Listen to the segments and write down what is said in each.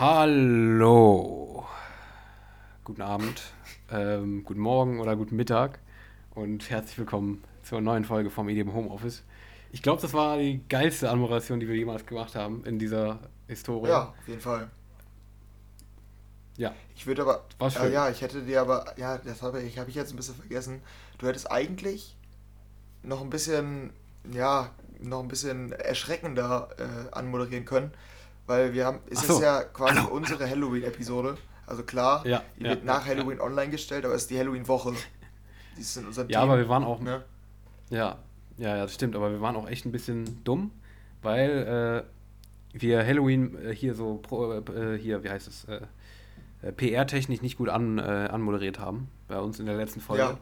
Hallo. Guten Abend, ähm, guten Morgen oder guten Mittag und herzlich willkommen zur neuen Folge vom EDM Homeoffice. Ich glaube, das war die geilste Anmoderation, die wir jemals gemacht haben in dieser Historie. Ja, auf jeden Fall. Ja. Ich würde aber. War's Äh, schön. ja, ich hätte dir aber. Ja, das habe ich, habe ich jetzt ein bisschen vergessen. Du hättest eigentlich noch ein bisschen. Ja, noch ein bisschen erschreckender äh, anmoderieren können. Weil wir haben. Es so. ist ja quasi Hallo, unsere Halloween-Episode. Also klar, Ja, die ja, wird nach ja, Halloween online gestellt, aber es ist die Halloween-Woche. Die ist in unserem Ja, Team. aber wir waren auch. Ne? Ja, ja, ja, das stimmt, aber wir waren auch echt ein bisschen dumm, weil äh, wir Halloween äh, hier so pro, äh, hier, wie heißt es, äh, äh, PR-technisch nicht gut an, äh, anmoderiert haben bei uns in der letzten Folge.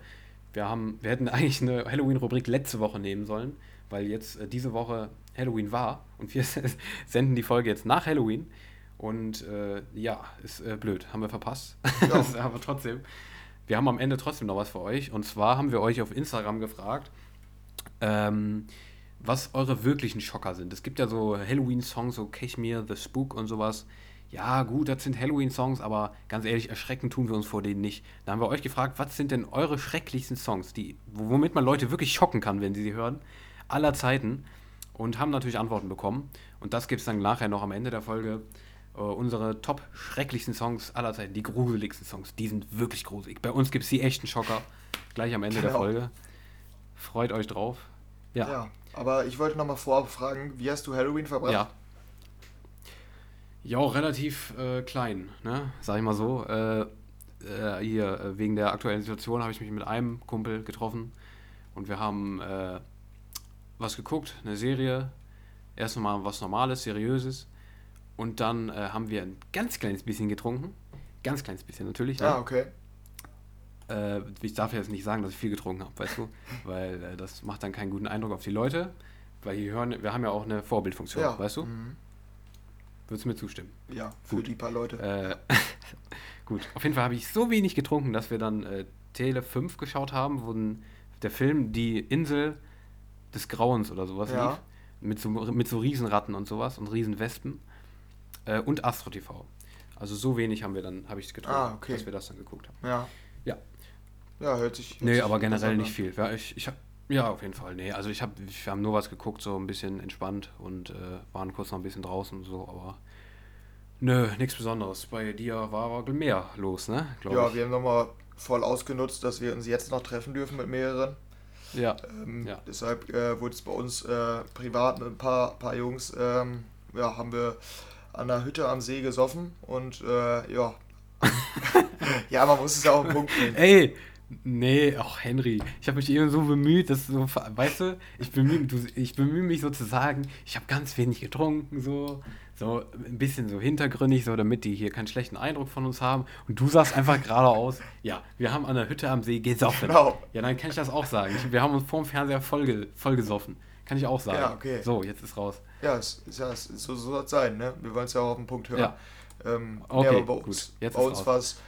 Wir haben, wir hätten eigentlich eine Halloween-Rubrik letzte Woche nehmen sollen, weil jetzt äh, diese Woche Halloween war und wir senden die Folge jetzt nach Halloween. Und äh, ja, ist äh, blöd, haben wir verpasst. Ja. aber trotzdem, wir haben am Ende trotzdem noch was für euch. Und zwar haben wir euch auf Instagram gefragt, ähm, was eure wirklichen Schocker sind. Es gibt ja so Halloween-Songs, so Cashmere, The Spook und sowas. Ja, gut, das sind Halloween-Songs, aber ganz ehrlich, erschrecken tun wir uns vor denen nicht. Da haben wir euch gefragt, was sind denn eure schrecklichsten Songs, die, womit man Leute wirklich schocken kann, wenn sie sie hören, aller Zeiten. Und haben natürlich Antworten bekommen. Und das gibt es dann nachher noch am Ende der Folge. Äh, unsere top schrecklichsten Songs aller Zeiten, die gruseligsten Songs, die sind wirklich gruselig. Bei uns gibt es die echten Schocker gleich am Ende der Genau. Folge. Freut euch drauf. Ja. Ja. Aber ich wollte nochmal vorab fragen, wie hast du Halloween verbracht? Ja. Ja, relativ äh, klein, ne? Sag ich mal so. Äh, äh, hier, äh, wegen der aktuellen Situation habe ich mich mit einem Kumpel getroffen und wir haben äh, was geguckt, eine Serie. Erst nochmal was Normales, Seriöses. Und dann äh, haben wir ein ganz kleines bisschen getrunken. Ganz kleines bisschen natürlich. Ah, Ne? okay. Äh, ich darf jetzt nicht sagen, dass ich viel getrunken habe, weißt du? Weil äh, das macht dann keinen guten Eindruck auf die Leute. Weil die hören, wir haben ja auch eine Vorbildfunktion, Ja. weißt du? Mhm. Würdest du mir zustimmen? Ja, für Gut. die paar Leute. Äh, gut, auf jeden Fall habe ich so wenig getrunken, dass wir dann äh, Tele 5 geschaut haben, wo der Film Die Insel des Grauens oder sowas Ja. lief. Mit so, mit so Riesenratten und sowas und Riesenwespen. Äh, und Astro TV. Also so wenig haben wir dann, habe ich getrunken, Ah, okay. dass wir das dann geguckt haben. Ja. Ja. Ja, hört sich. hört Nee, sich aber generell nicht viel. Ja, ich, ich hab, ja, auf jeden Fall. Nee, also ich habe, wir haben nur was geguckt, so ein bisschen entspannt und äh, waren kurz noch ein bisschen draußen und so, aber nö, nichts Besonderes. Bei dir war aber mehr los, ne? Glaub Ja, ich. wir haben nochmal voll ausgenutzt, dass wir uns jetzt noch treffen dürfen mit mehreren. Ja, Ähm, Ja. Deshalb äh, wurde es bei uns äh, privat mit ein paar, paar Jungs, ähm, ja, haben wir an der Hütte am See gesoffen und äh, ja. ja, man muss es ja auch im Punkt bringen. Ey, nee, ach Henry, ich habe mich eben so bemüht, dass so, weißt du, ich bemühe du, ich bemühe mich so zu sagen, ich habe ganz wenig getrunken, so, so ein bisschen so hintergründig, so damit die hier keinen schlechten Eindruck von uns haben. Und du sagst einfach geradeaus, ja, wir haben an der Hütte am See gesoffen. Genau. Ja, dann kann ich das auch sagen. Ich, wir haben uns vorm Fernseher voll, voll gesoffen. Kann ich auch sagen. Ja, okay. So, jetzt ist raus. Ja, es, ja, es, so, so soll es sein, ne? Wir wollen es ja auch auf den Punkt hören. Ja. Ähm, Okay, ja, aber bei gut. uns, Jetzt bei uns war es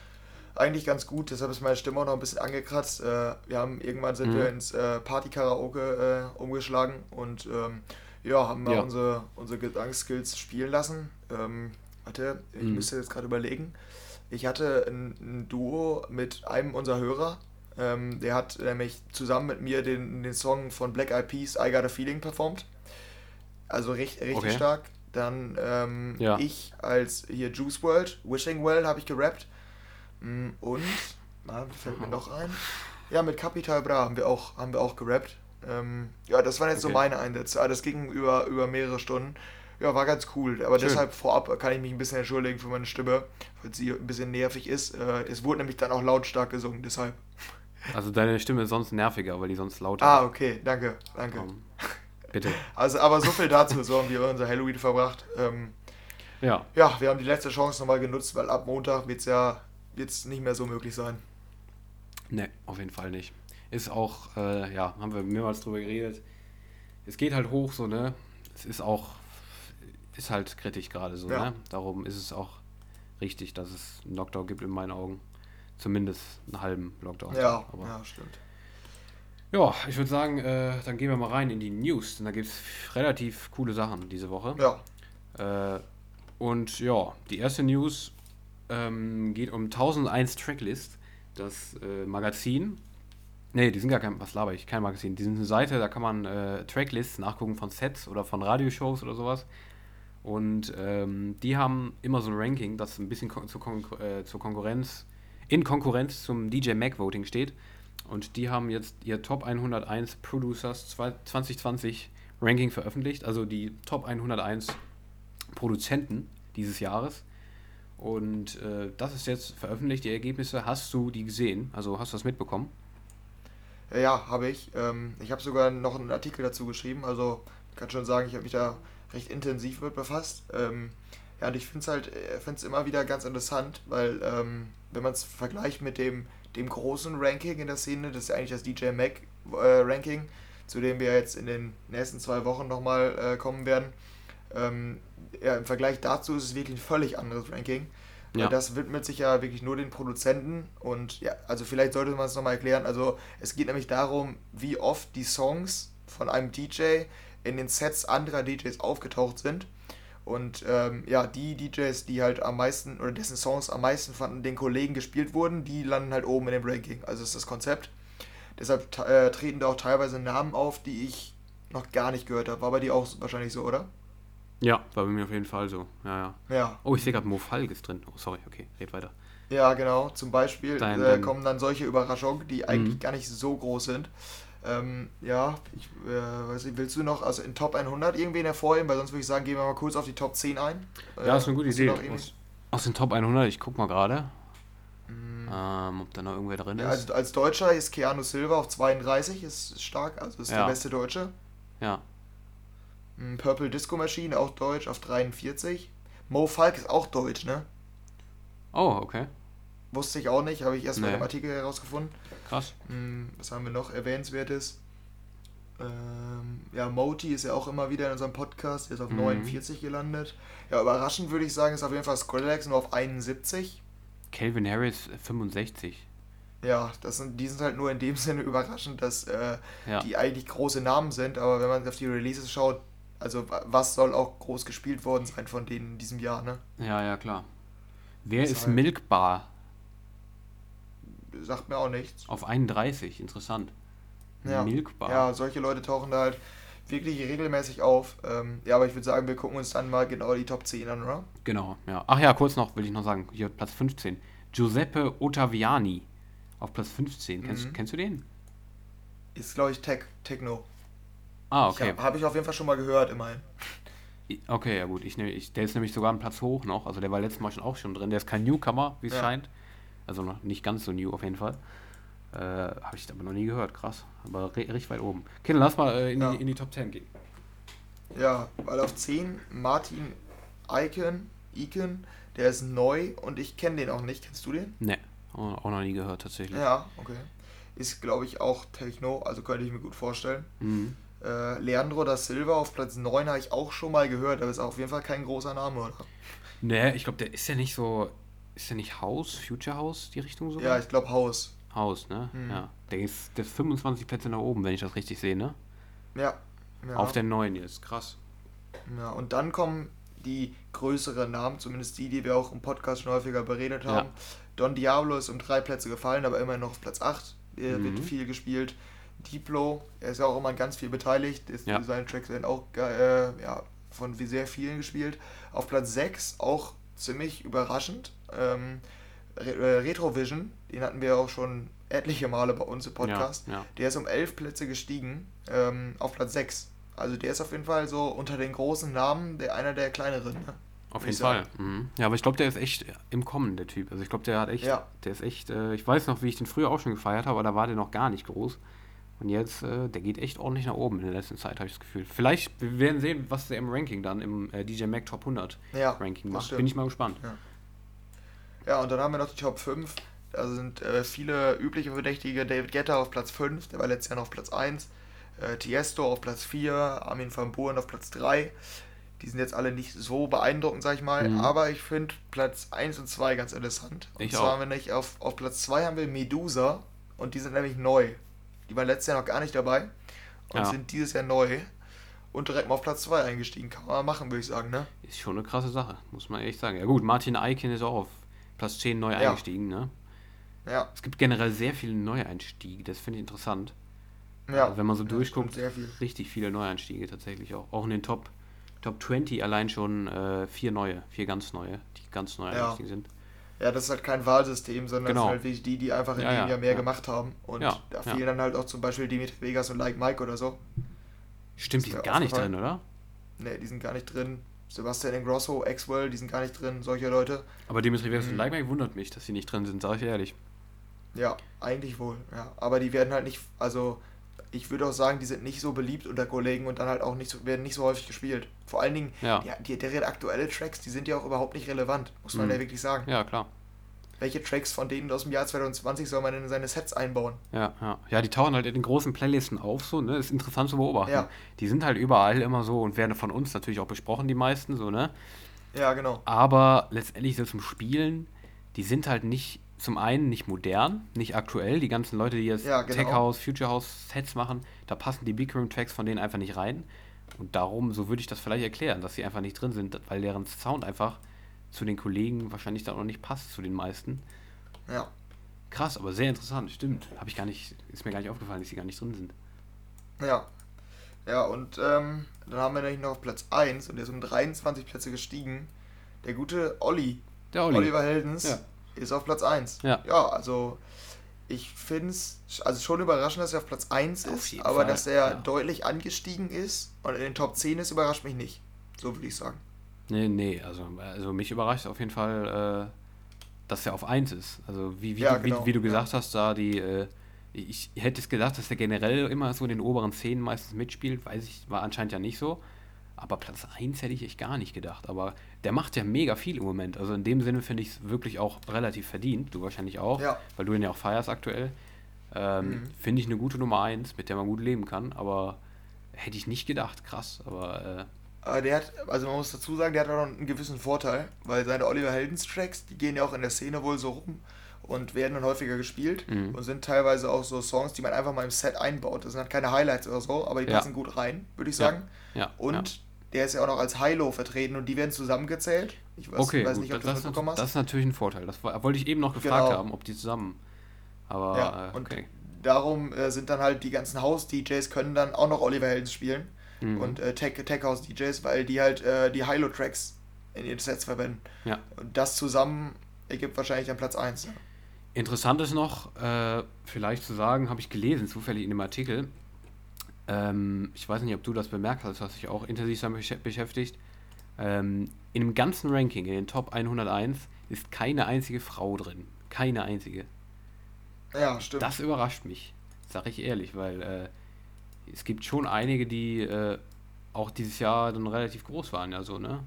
eigentlich ganz gut, deshalb ist meine Stimme auch noch ein bisschen angekratzt. Äh, wir haben irgendwann sind Mhm. wir ins äh, Party-Karaoke äh, umgeschlagen und ähm, ja, haben mal Ja. unsere, unsere Gesangsskills spielen lassen. Ähm, warte, ich Mhm. müsste jetzt gerade überlegen. Ich hatte ein, ein Duo mit einem unserer Hörer. Ähm, der hat nämlich zusammen mit mir den, den Song von Black Eyed Peas I Got a Feeling performt. Also richtig, richtig Okay. stark. Dann ähm, Ja. ich als hier Juice World, Wishing Well habe ich gerappt. Mm, Und, na, fällt mir noch ein. Ja, mit Capital Bra haben wir auch, haben wir auch gerappt. Ähm, ja, das waren jetzt so Okay. meine Einsätze. Ah, Das ging über, über mehrere Stunden. Ja, war ganz cool. Aber Schön. deshalb vorab kann ich mich ein bisschen entschuldigen für meine Stimme, weil sie ein bisschen nervig ist. Äh, es wurde nämlich dann auch lautstark gesungen, deshalb. Also deine Stimme ist sonst nerviger, weil die sonst lauter Ah, ist. okay, danke, danke. Komm. Bitte. Also, aber so viel dazu, so haben wir unser Halloween verbracht. Ähm, Ja. ja, wir haben die letzte Chance nochmal genutzt, weil ab Montag wird es ja wird's nicht mehr so möglich sein. Ne, auf jeden Fall nicht. Ist auch, äh, ja, haben wir mehrmals drüber geredet. Es geht halt hoch, so, ne? Es ist auch, ist halt kritisch gerade so, Ja. ne? Darum ist es auch richtig, dass es einen Lockdown gibt in meinen Augen. Zumindest einen halben Lockdown. Ja, Aber, ja, stimmt. ja, ich würde sagen, äh, dann gehen wir mal rein in die News. Denn da gibt es relativ coole Sachen diese Woche. Ja, Äh, Und ja, die erste News ähm, geht um 1001 Tracklist, das äh, Magazin. Ne, die sind gar kein, was laber ich, kein Magazin. Die sind eine Seite, da kann man äh, Tracklists nachgucken von Sets oder von Radioshows oder sowas. Und ähm, die haben immer so ein Ranking, das ein bisschen kon zur, Kon äh, zur Konkurrenz, in Konkurrenz zum DJ Mag Voting steht. Und die haben jetzt ihr Top 101 Producers 2020 Ranking veröffentlicht, also die Top 101 Produzenten dieses Jahres. Und äh, das ist jetzt veröffentlicht, die Ergebnisse. Hast du die gesehen? Also hast du das mitbekommen? Ja, habe ich. Ähm, ich habe sogar noch einen Artikel dazu geschrieben. Also ich kann schon sagen, ich habe mich da recht intensiv mit befasst. Ähm, ja, und ich finde es halt, äh, finde es immer wieder ganz interessant, weil ähm, wenn man es vergleicht mit dem, dem großen Ranking in der Szene, das ist ja eigentlich das DJ Mac äh, Ranking, zu dem wir jetzt in den nächsten zwei Wochen nochmal äh, kommen werden. Ja, im Vergleich dazu ist es wirklich ein völlig anderes Ranking. Ja. Das widmet sich ja wirklich nur den Produzenten und ja, also vielleicht sollte man es nochmal erklären. Also es geht nämlich darum, wie oft die Songs von einem DJ in den Sets anderer DJs aufgetaucht sind. Und ähm, ja, die DJs, die halt am meisten oder dessen Songs am meisten von den Kollegen gespielt wurden, die landen halt oben in dem Ranking. Also ist das Konzept. Deshalb äh, treten da auch teilweise Namen auf, die ich noch gar nicht gehört habe. War bei dir auch wahrscheinlich so, oder? Ja, war bei mir auf jeden Fall so. Ja, ja. ja. Oh, ich sehe gerade Mo Falk ist drin. Oh, sorry, okay, red weiter. Ja, genau. Zum Beispiel dein, äh, kommen dann solche Überraschungen, die eigentlich mhm. gar nicht so groß sind. Ähm, ja, ich äh, weiß nicht, willst du noch also in Top 100 irgendwen hervorheben? Weil sonst würde ich sagen, gehen wir mal kurz auf die Top 10 ein. Ja, äh, ist eine gute Idee. Aus, aus, den Top 100, ich guck mal gerade, mhm. ähm, ob da noch irgendwer drin ist. Ja, also als Deutscher ist Keanu Silva auf 32, ist stark, also ist ja. der beste Deutsche. Ja. Purple Disco Machine, auch deutsch, auf 43. Mo Falk ist auch deutsch, ne? Oh, okay. Wusste ich auch nicht, habe ich erst nee. mal im Artikel herausgefunden. Krass. Hm, was haben wir noch Erwähnenswertes? Ähm, ja, Moti ist ja auch immer wieder in unserem Podcast, ist auf mhm. 49 gelandet. Ja, überraschend würde ich sagen, ist auf jeden Fall Skrillex nur auf 71. Calvin Harris 65. Ja, das sind, die sind halt nur in dem Sinne überraschend, dass äh, ja. die eigentlich große Namen sind, aber wenn man auf die Releases schaut, also was soll auch groß gespielt worden sein von denen in diesem Jahr, ne? Ja, ja, klar. Wer ist, ist Milkbar? Sagt mir auch nichts. Auf 31, interessant. Ja. Milkbar. Ja, solche Leute tauchen da halt wirklich regelmäßig auf. Ähm, ja, aber ich würde sagen, wir gucken uns dann mal genau die Top 10 an, oder? Genau, ja. Ach ja, kurz noch, will ich noch sagen, hier Platz 15. Giuseppe Ottaviani auf Platz 15. Kennst, mhm. kennst du den? Ist, glaube ich, Tech, Techno. Ah, okay. Habe hab ich auf jeden Fall schon mal gehört, immerhin. Okay, ja gut. Ich, ich, der ist nämlich sogar einen Platz hoch noch. Also der war letztes Mal schon auch schon drin. Der ist kein Newcomer, wie es ja. scheint. Also noch nicht ganz so new auf jeden Fall. Äh, Habe ich aber noch nie gehört. Krass. Aber richtig weit oben. Okay, dann lass mal äh, in, ja. die, in die Top 10 gehen. Ja, weil auf 10 Martin Icon, Icon, der ist neu und ich kenne den auch nicht. Kennst du den? Ne, auch noch nie gehört tatsächlich. Ja, okay. Ist, glaube ich, auch Techno, also könnte ich mir gut vorstellen. Mhm. Äh, Leandro da Silva auf Platz 9 habe ich auch schon mal gehört, aber ist auf jeden Fall kein großer Name, oder? Nee, ich glaube, der ist ja nicht so. Ist der nicht House, Future House, die Richtung so? Ja, ich glaube House. House, ne? Mhm. Ja. Der ist, der ist 25 Plätze nach oben, wenn ich das richtig sehe, ne? Ja. ja. Auf der 9 jetzt, krass. Ja, und dann kommen die größeren Namen, zumindest die, die wir auch im Podcast schon häufiger beredet haben. Ja. Don Diablo ist um drei Plätze gefallen, aber immer noch auf Platz 8. Er mhm. wird viel gespielt. Diplo, er ist ja auch immer ganz viel beteiligt. Ist, ja. Seine Tracks werden auch äh, ja, von sehr vielen gespielt. Auf Platz 6 auch ziemlich überraschend. Ähm, Re äh, Retrovision, den hatten wir auch schon etliche Male bei uns im Podcast. Ja, ja. Der ist um 11 Plätze gestiegen ähm, auf Platz 6. Also der ist auf jeden Fall so unter den großen Namen der einer der kleineren. Ne? Auf jeden Fall. Mhm. Ja, aber ich glaube, der ist echt im Kommen, der Typ. Also ich glaube, der hat echt, ja. der ist echt, äh, ich weiß noch, wie ich den früher auch schon gefeiert habe, aber da war der noch gar nicht groß. Und jetzt, äh, der geht echt ordentlich nach oben in der letzten Zeit, habe ich das Gefühl. Vielleicht, wir werden sehen, was der im Ranking dann, im äh, DJ Mac Top 100 ja, Ranking macht. Bin ich mal gespannt. Ja. ja, und dann haben wir noch die Top 5. Da sind äh, viele übliche Verdächtige. David Guetta auf Platz 5, der war letztes Jahr noch auf Platz 1. Äh, Tiesto auf Platz 4, Armin van Buuren auf Platz 3. Die sind jetzt alle nicht so beeindruckend, sag ich mal. Mhm. Aber ich finde Platz 1 und 2 ganz interessant. Und ich zwar auch. haben wir nicht auf, auf Platz 2 haben wir Medusa und die sind nämlich neu. Die waren letztes Jahr noch gar nicht dabei und ja. sind dieses Jahr neu. und direkt mal auf Platz 2 eingestiegen. Kann man machen, würde ich sagen, ne? Ist schon eine krasse Sache, muss man ehrlich sagen. Ja gut, Martin Eichen ist auch auf Platz 10 neu Ja. eingestiegen, ne? Ja, Es gibt generell sehr viele Neueinstiege, das finde ich interessant. ja. Also wenn man so Ja, durchguckt, viel. richtig viele Neueinstiege tatsächlich auch. Auch in den Top, Top 20 allein schon äh, vier neue, vier ganz neue, die ganz neu Ja. eingestiegen sind. Ja, das ist halt kein Wahlsystem, sondern Genau. das sind halt wirklich die, die einfach in Ja, dem ja, Jahr mehr ja. gemacht haben. Und da ja. fehlen dann halt auch zum Beispiel Dimitri Vegas und Like Mike oder so. Stimmt, die sind gar nicht drin, oder? Ne, die sind gar nicht drin. Sebastian Ingrosso, Axwell, die sind gar nicht drin, solche Leute. Aber Dimitri Vegas Mhm. und Leibniz wundert mich, dass sie nicht drin sind, sag ich ehrlich. Ja, eigentlich wohl, ja. Aber die werden halt nicht, also ich würde auch sagen, die sind nicht so beliebt unter Kollegen und dann halt auch nicht so, werden nicht so häufig gespielt. Vor allen Dingen, Ja. ja, die, deren aktuelle Tracks, die sind ja auch überhaupt nicht relevant, muss man Mhm. ja wirklich sagen. Ja, klar. Welche Tracks von denen aus dem Jahr 2020 soll man in seine Sets einbauen? Ja, ja. Ja, die tauchen halt in den großen Playlisten auf, so, ne? Ist interessant zu beobachten. Ja. Die sind halt überall immer so und werden von uns natürlich auch besprochen, die meisten, so, ne? Ja, genau. Aber letztendlich so zum Spielen, die sind halt nicht, zum einen nicht modern, nicht aktuell. Die ganzen Leute, die jetzt Ja, genau. Tech House, Future House Sets machen, da passen die Big Room Tracks von denen einfach nicht rein. Und darum, so würde ich das vielleicht erklären, dass sie einfach nicht drin sind, weil deren Sound einfach zu den Kollegen wahrscheinlich dann auch nicht passt, zu den meisten. Ja. Krass, aber sehr interessant, stimmt. Habe ich gar nicht, ist mir gar nicht aufgefallen, dass sie gar nicht drin sind. Ja. Ja, und ähm, dann haben wir nämlich noch auf Platz 1 und der ist um 23 Plätze gestiegen. Der gute Olli, Der Olli. Oliver Heldens, Ja. Ist auf Platz 1. Ja. ja also ich finde es also schon überraschend, dass er auf Platz 1 Auf ist, aber Fall, dass er ja. deutlich angestiegen ist und in den Top 10 ist, überrascht mich nicht. So würde ich sagen. Nee, nee, also, also mich überrascht auf jeden Fall, äh, dass er auf 1 ist. Also wie, wie, Ja, du, genau, wie, wie du ja. gesagt hast, da die, äh, ich hätte es gedacht, dass er generell immer so in den oberen 10 meistens mitspielt, weiß ich, war anscheinend ja nicht so. Aber Platz 1 hätte ich echt gar nicht gedacht. Aber der macht ja mega viel im Moment. Also in dem Sinne finde ich es wirklich auch relativ verdient. Du wahrscheinlich auch, Ja. weil du ihn ja auch feierst aktuell. Ähm, Mhm. Finde ich eine gute Nummer 1, mit der man gut leben kann. Aber hätte ich nicht gedacht, krass. Aber äh, Aber der hat, also man muss dazu sagen, der hat auch noch einen gewissen Vorteil, weil seine Oliver Heldens Tracks, die gehen ja auch in der Szene wohl so rum und werden dann häufiger gespielt Mhm. und sind teilweise auch so Songs, die man einfach mal im Set einbaut. Das sind halt keine Highlights oder so, aber die Ja. passen gut rein, würde ich sagen. ja. Und ja. Der ist ja auch noch als High-Low vertreten und die werden zusammengezählt. Ich weiß, Okay, weiß gut, nicht, ob du das, das das, mitbekommen das hast. ist natürlich ein Vorteil. Das wollte ich eben noch gefragt Genau. haben, ob die zusammen. Aber ja, äh, und okay. darum äh, sind dann halt die ganzen House-DJs können dann auch noch Oliver Heldens spielen Mhm. und äh, Tech, Tech House-DJs, weil die halt äh, die High-Low-Tracks in ihren Sets verwenden. Ja. Und das zusammen ergibt wahrscheinlich dann Platz 1. Ja. Interessant ist noch, äh, vielleicht zu sagen, habe ich gelesen, zufällig in dem Artikel. Ähm, ich weiß nicht, ob du das bemerkt hast, hast dich auch intensiv damit besch- beschäftigt. Ähm, in dem ganzen Ranking, in den Top 101, ist keine einzige Frau drin. Keine einzige. Ja, stimmt. Das überrascht mich, sag ich ehrlich, weil äh, es gibt schon einige, die äh, auch dieses Jahr dann relativ groß waren, ja so, ne?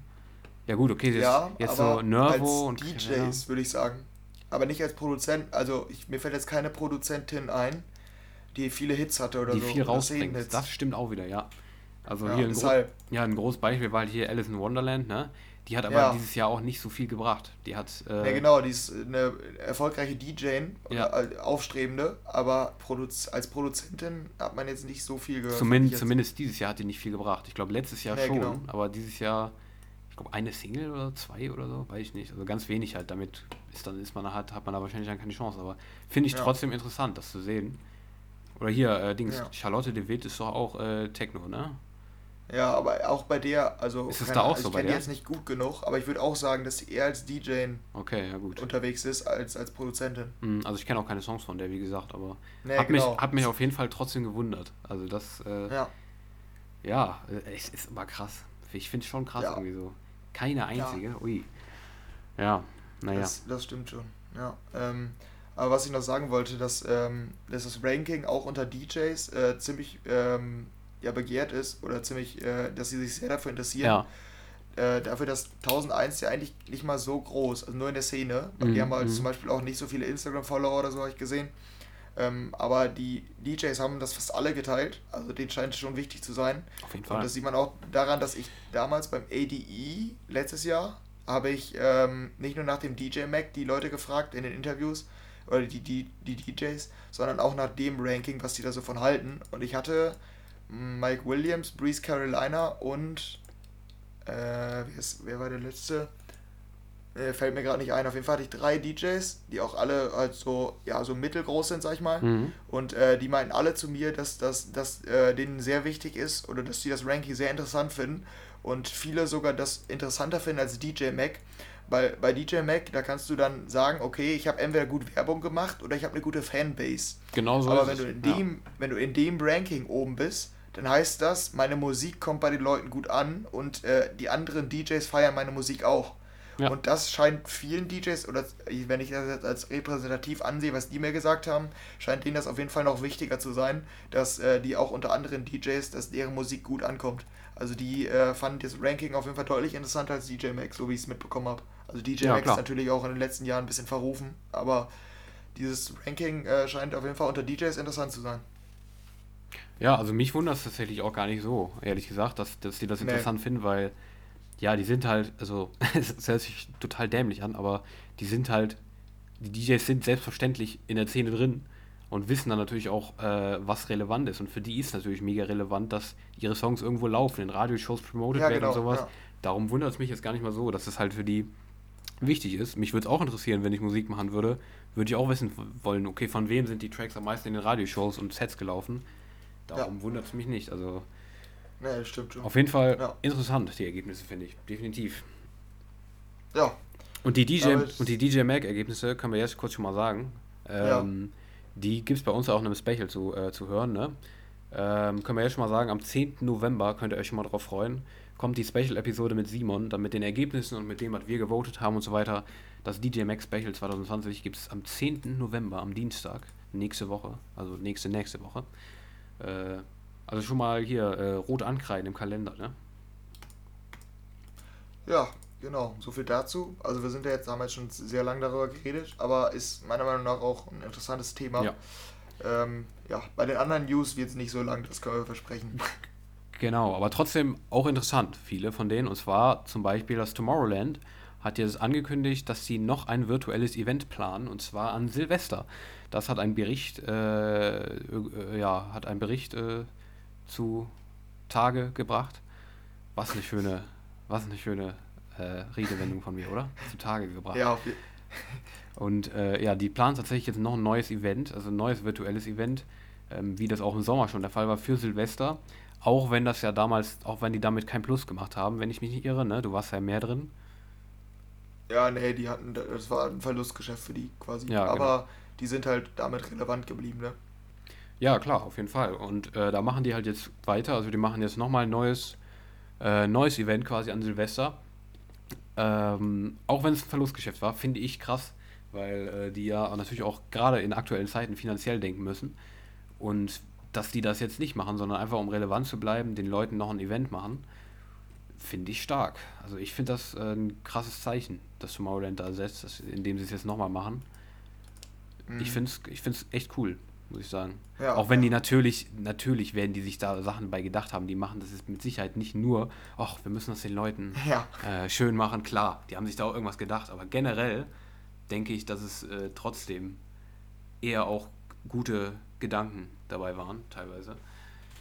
Ja gut, okay, jetzt, ja, jetzt so Nervo als und DJs würde ich sagen. Aber nicht als Produzent. Also ich, mir fällt jetzt keine Produzentin ein, die viele Hits hatte oder die so. viel oder rausbringt. Das stimmt auch wieder, ja. Also Ja, hier ein, ja, ein großes Beispiel war halt hier Alice in Wonderland, ne? Die hat aber Ja. dieses Jahr auch nicht so viel gebracht. Die hat äh, Ja, genau, die ist eine erfolgreiche DJ, Ja. äh, aufstrebende, aber Produz als Produzentin hat man jetzt nicht so viel gehört. zumindest, zumindest dieses Jahr hat die nicht viel gebracht. Ich glaube letztes Jahr Nee, schon, genau. aber dieses Jahr, ich glaube eine Single oder zwei oder so, weiß ich nicht. Also ganz wenig halt. Damit ist dann ist man hat, hat man da wahrscheinlich dann keine Chance. Aber finde ich Ja. trotzdem interessant, das zu sehen. Oder hier, äh, Dings, Ja. Charlotte de Witt ist doch auch äh, Techno, ne? Ja, aber auch bei der, also Ist es keine da auch Ahnung, so ich kenne die jetzt nicht gut genug, aber ich würde auch sagen, dass sie eher als DJ Okay, ja unterwegs ist als als Produzentin. Hm, Also ich kenne auch keine Songs von der, wie gesagt, aber Nee, hat, genau. mich, hat mich auf jeden Fall trotzdem gewundert. Also das, äh, ja, Ja, äh, es ist aber krass. Ich finde es schon krass Ja. irgendwie so. Keine einzige, ui. Ja, naja. Das, das stimmt schon. Ja. Ähm, aber was ich noch sagen wollte, dass, ähm, dass das Ranking auch unter DJs äh, ziemlich ähm, ja, begehrt ist oder ziemlich, äh, dass sie sich sehr dafür interessieren. Ja, Äh, dafür, dass 1001 ja eigentlich nicht mal so groß, also nur in der Szene. Und Mhm, die haben halt mhm. zum Beispiel auch nicht so viele Instagram-Follower oder so, habe ich gesehen. Ähm, aber die DJs haben das fast alle geteilt. Also denen scheint es schon wichtig zu sein. auf jeden Und Fall. das sieht man auch daran, dass ich damals beim ADE letztes Jahr habe ich ähm, nicht nur nach dem DJ Mac die Leute gefragt in den Interviews oder die, die, die DJs, sondern auch nach dem Ranking, was die da so von halten. Und ich hatte Mike Williams, Breeze Carolina und äh, wer, war der letzte? Äh, fällt mir gerade nicht ein. Auf jeden Fall hatte ich drei DJs, die auch alle halt so, ja, so mittelgroß sind, sag ich mal. Mhm. Und äh, die meinten alle zu mir, dass das dass, äh, denen sehr wichtig ist oder dass sie das Ranking sehr interessant finden. Und viele sogar das interessanter finden als DJ Mac. Weil bei DJ Mac, da kannst du dann sagen, okay, ich habe entweder gut Werbung gemacht oder ich habe eine gute Fanbase. Genau so Aber ist wenn du, in Ja. dem, wenn du in dem Ranking oben bist, dann heißt das, meine Musik kommt bei den Leuten gut an und äh, die anderen DJs feiern meine Musik auch. Ja. Und das scheint vielen DJs, oder wenn ich das jetzt als repräsentativ ansehe, was die mir gesagt haben, scheint denen das auf jeden Fall noch wichtiger zu sein, dass äh, die auch unter anderen DJs, dass deren Musik gut ankommt. Also die äh, fanden das Ranking auf jeden Fall deutlich interessanter als DJ Max, so wie ich es mitbekommen habe. Also DJ Ja, Max klar. ist natürlich auch in den letzten Jahren ein bisschen verrufen, aber dieses Ranking äh, scheint auf jeden Fall unter DJs interessant zu sein. Ja, also mich wundert es tatsächlich auch gar nicht so, ehrlich gesagt, dass, dass die das Nee. interessant finden, weil ja, die sind halt, also es hört sich total dämlich an, aber die sind halt, die DJs sind selbstverständlich in der Szene drin und wissen dann natürlich auch, äh, was relevant ist. Und für die ist natürlich mega relevant, dass ihre Songs irgendwo laufen, in Radioshows promoted Ja, werden genau, und sowas. ja. Darum wundert es mich jetzt gar nicht mal so, dass es halt für die wichtig ist. Mich würde es auch interessieren, wenn ich Musik machen würde, würde ich auch wissen wollen, okay, von wem sind die Tracks am meisten in den Radioshows und Sets gelaufen. Darum wundert es mich nicht. Also Ne, das stimmt auf jeden Fall Ja. interessant, die Ergebnisse, finde ich. Definitiv. Ja, Und die DJ, und die DJ Mag-Ergebnisse können wir jetzt kurz schon mal sagen. Ähm, Die gibt es bei uns auch in einem Special zu, äh, zu hören. Ne? Ähm, können wir jetzt schon mal sagen, am 10. November könnt ihr euch schon mal drauf freuen. Kommt die Special-Episode mit Simon, dann mit den Ergebnissen und mit dem, was wir gewotet haben und so weiter. Das DJ Max Special 2020 gibt es am 10. November, am Dienstag, nächste Woche. Also nächste, nächste Woche. Äh, also schon mal hier äh, rot ankreiden im Kalender, ne? ja, genau. So viel dazu. Also wir sind ja jetzt, haben jetzt schon sehr lange darüber geredet, aber ist meiner Meinung nach auch ein interessantes Thema. Ja. Ähm, ja, bei den anderen News wird es nicht so lang, das können wir versprechen. Genau, aber trotzdem auch interessant, viele von denen. Und zwar zum Beispiel das Tomorrowland hat jetzt angekündigt, dass sie noch ein virtuelles Event planen, und zwar an Silvester. Das hat ein Bericht, äh, äh, ja, hat ein Bericht äh, zu Tage gebracht. Was eine schöne, was eine schöne äh, Redewendung von mir, oder? Zu Tage gebracht. Ja, auf Und äh, ja, die planen tatsächlich jetzt noch ein neues Event, also ein neues virtuelles Event, ähm, wie das auch im Sommer schon der Fall war für Silvester. Auch wenn das ja damals, auch wenn die damit kein Plus gemacht haben, wenn ich mich nicht irre, ne? Du warst ja mehr drin. ja, nee, die hatten, das war ein Verlustgeschäft für die quasi. Ja, aber die sind halt damit relevant geblieben, ne? Ja, klar, auf jeden Fall. Und äh, da machen die halt jetzt weiter. Also die machen jetzt nochmal ein neues, äh, neues Event quasi an Silvester. Ähm, auch wenn es ein Verlustgeschäft war, finde ich krass, weil äh, die ja natürlich auch gerade in aktuellen Zeiten finanziell denken müssen. Und dass die das jetzt nicht machen, sondern einfach um relevant zu bleiben, den Leuten noch ein Event machen, finde ich stark. Also ich finde das äh, ein krasses Zeichen, das Tomorrowland da setzt, dass, indem sie es jetzt nochmal machen. Ich Mhm. finde es ich find's echt cool, muss ich sagen. Ja, Auch wenn die ja. natürlich, natürlich werden die sich da Sachen bei gedacht haben. Die machen das ist mit Sicherheit nicht nur, ach, wir müssen das den Leuten Ja, äh, schön machen. Klar, die haben sich da auch irgendwas gedacht. Aber generell denke ich, dass es äh, trotzdem eher auch gute Gedanken dabei waren, teilweise.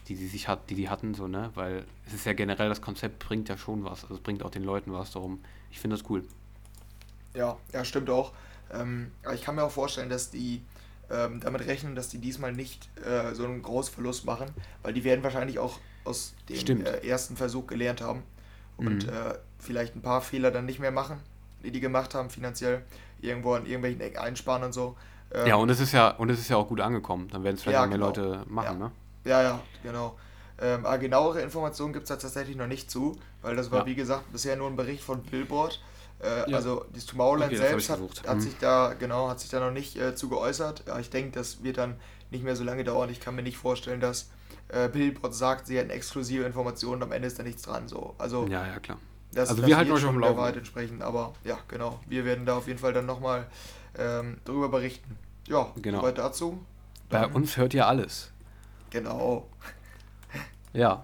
Die, die sich hat, die die hatten, so, ne? Weil es ist ja generell, das Konzept bringt ja schon was. Also es bringt auch den Leuten was darum. Ich finde das cool. Ja, ja, stimmt auch. Ähm, aber ich kann mir auch vorstellen, dass die ähm, damit rechnen, dass die diesmal nicht äh, so einen großen Verlust machen, weil die werden wahrscheinlich auch aus dem äh, ersten Versuch gelernt haben und Mhm. äh, vielleicht ein paar Fehler dann nicht mehr machen, die die gemacht haben finanziell, irgendwo an irgendwelchen Ecken einsparen und so. Ähm, ja, und es ist ja, und es ist ja auch gut angekommen. Dann werden es vielleicht Ja, auch mehr genau. Leute machen, Ja. ne? Ja, ja, genau. Ähm, aber genauere Informationen gibt es da tatsächlich noch nicht zu, weil das war, Ja. wie gesagt, bisher nur ein Bericht von Billboard. Äh, Ja. Also das Tomorrowland Okay, selbst hat, hat Mhm. sich da, genau, hat sich da noch nicht äh, zu geäußert. Ja, ich denke, das wird dann nicht mehr so lange dauern. Ich kann mir nicht vorstellen, dass äh, Billboard sagt, sie hätten exklusive Informationen, am Ende ist da nichts dran. So. Also Ja, ja, klar. das, Also das wir halten euch auf schon dem entsprechen, aber ja, genau. Wir werden da auf jeden Fall dann nochmal ähm, drüber berichten. Ja, Genau. soweit dazu. Bei uns hört ihr alles. Genau. Ja.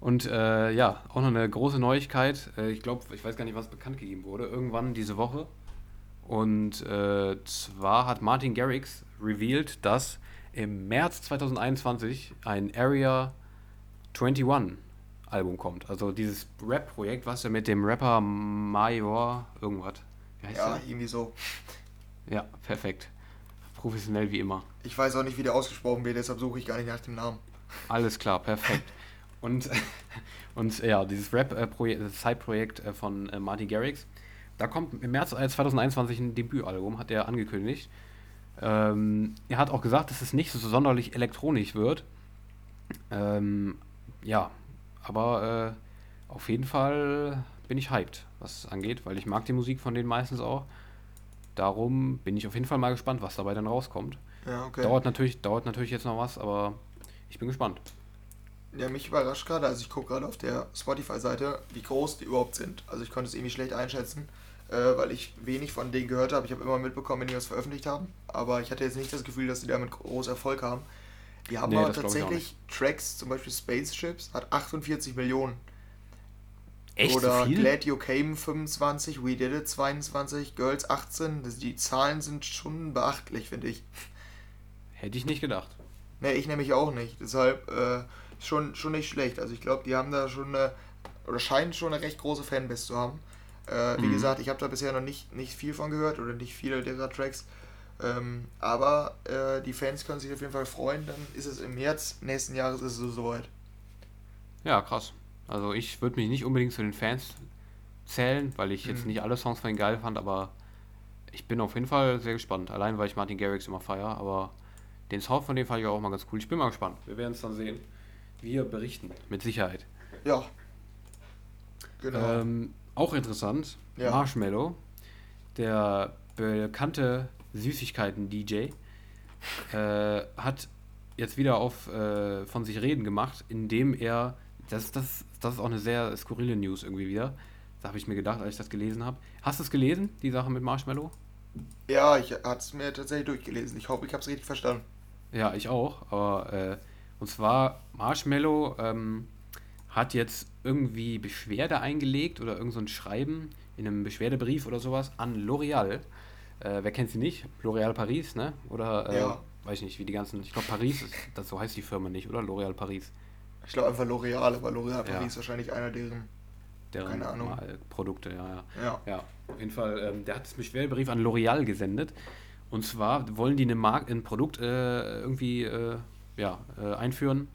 Und äh, ja, auch noch eine große Neuigkeit. Äh, ich glaube, ich weiß gar nicht, was bekannt gegeben wurde. Irgendwann diese Woche. Und äh, zwar hat Martin Garrix revealed, dass im März 2021 ein Area 21 Album kommt. Also dieses Rap-Projekt, was er mit dem Rapper Major irgendwas. Wie heißt ja, der? irgendwie so. Ja, perfekt. Professionell wie immer. Ich weiß auch nicht, wie der ausgesprochen wird, deshalb suche ich gar nicht nach dem Namen. Alles klar, perfekt. und, und ja, dieses Rap-Projekt, Side-Projekt äh, von äh, Marty Garrix, da kommt im März 2021 ein Debütalbum, hat er angekündigt. Ähm, er hat auch gesagt, dass es nicht so sonderlich elektronisch wird. Ähm, ja, aber äh, auf jeden Fall bin ich hyped, was es angeht, weil ich mag die Musik von denen meistens auch. Darum bin ich auf jeden Fall mal gespannt, was dabei dann rauskommt. Ja, okay. Dauert natürlich, dauert natürlich jetzt noch was, aber ich bin gespannt. Ja, mich überrascht gerade, also ich gucke gerade auf der Spotify-Seite, wie groß die überhaupt sind. Also ich konnte es irgendwie schlecht einschätzen äh, weil ich wenig von denen gehört habe. Ich habe immer mitbekommen, wenn die was veröffentlicht haben, aber ich hatte jetzt nicht das Gefühl, dass die damit groß Erfolg haben. Die haben nee, aber tatsächlich Tracks, zum Beispiel Spaceships, hat 48 Millionen. Echt Oder so? Glad You Came 25, We Did It 22, Girls 18. Das, die Zahlen sind schon beachtlich, finde ich. Hätte ich nicht gedacht. Ne, ich nämlich auch nicht. Deshalb äh, schon, schon nicht schlecht. Also ich glaube, die haben da schon eine, oder scheinen schon eine recht große Fanbase zu haben. Äh, wie mhm. gesagt, ich habe da bisher noch nicht, nicht viel von gehört oder nicht viele dieser Tracks. Ähm, aber äh, die Fans können sich auf jeden Fall freuen, dann ist es im März nächsten Jahres ist es soweit. Ja, krass. Also ich würde mich nicht unbedingt zu den Fans zählen, weil ich jetzt mhm. nicht alle Songs von ihm geil fand, aber ich bin auf jeden Fall sehr gespannt. Allein weil ich Martin Garrix immer feiere, aber den Song von dem fand ich auch mal ganz cool. Ich bin mal gespannt. Wir werden es dann sehen. Wir berichten, mit Sicherheit. Ja. Genau. Ähm, auch interessant, ja. Marshmallow, der bekannte Süßigkeiten-DJ, äh, hat jetzt wieder auf äh, von sich reden gemacht, indem er, das, das, das ist auch eine sehr skurrile News irgendwie wieder, da habe ich mir gedacht, als ich das gelesen habe. Hast du es gelesen, die Sache mit Marshmallow? Ja, ich hatte es mir tatsächlich durchgelesen. Ich hoffe, ich habe es richtig verstanden. Ja, ich auch. Aber, äh, und zwar, Marshmallow ähm, hat jetzt irgendwie Beschwerde eingelegt oder irgend so ein Schreiben in einem Beschwerdebrief oder sowas an L'Oreal. Äh, wer kennt sie nicht? L'Oreal Paris, ne? Oder äh, ja. weiß ich nicht, wie die ganzen. Ich glaube Paris, ist, das so heißt die Firma nicht, oder? L'Oreal Paris. Ich glaube einfach L'Oreal, aber L'Oreal Paris ja. wahrscheinlich einer deren, deren keine Ahnung. Produkte, ja, ja. Ja, ja auf jeden Fall. Ähm, der hat das Beschwerdebrief an L'Oreal gesendet. Und zwar wollen die eine Mark ein Produkt äh, irgendwie äh, ja, äh, einführen,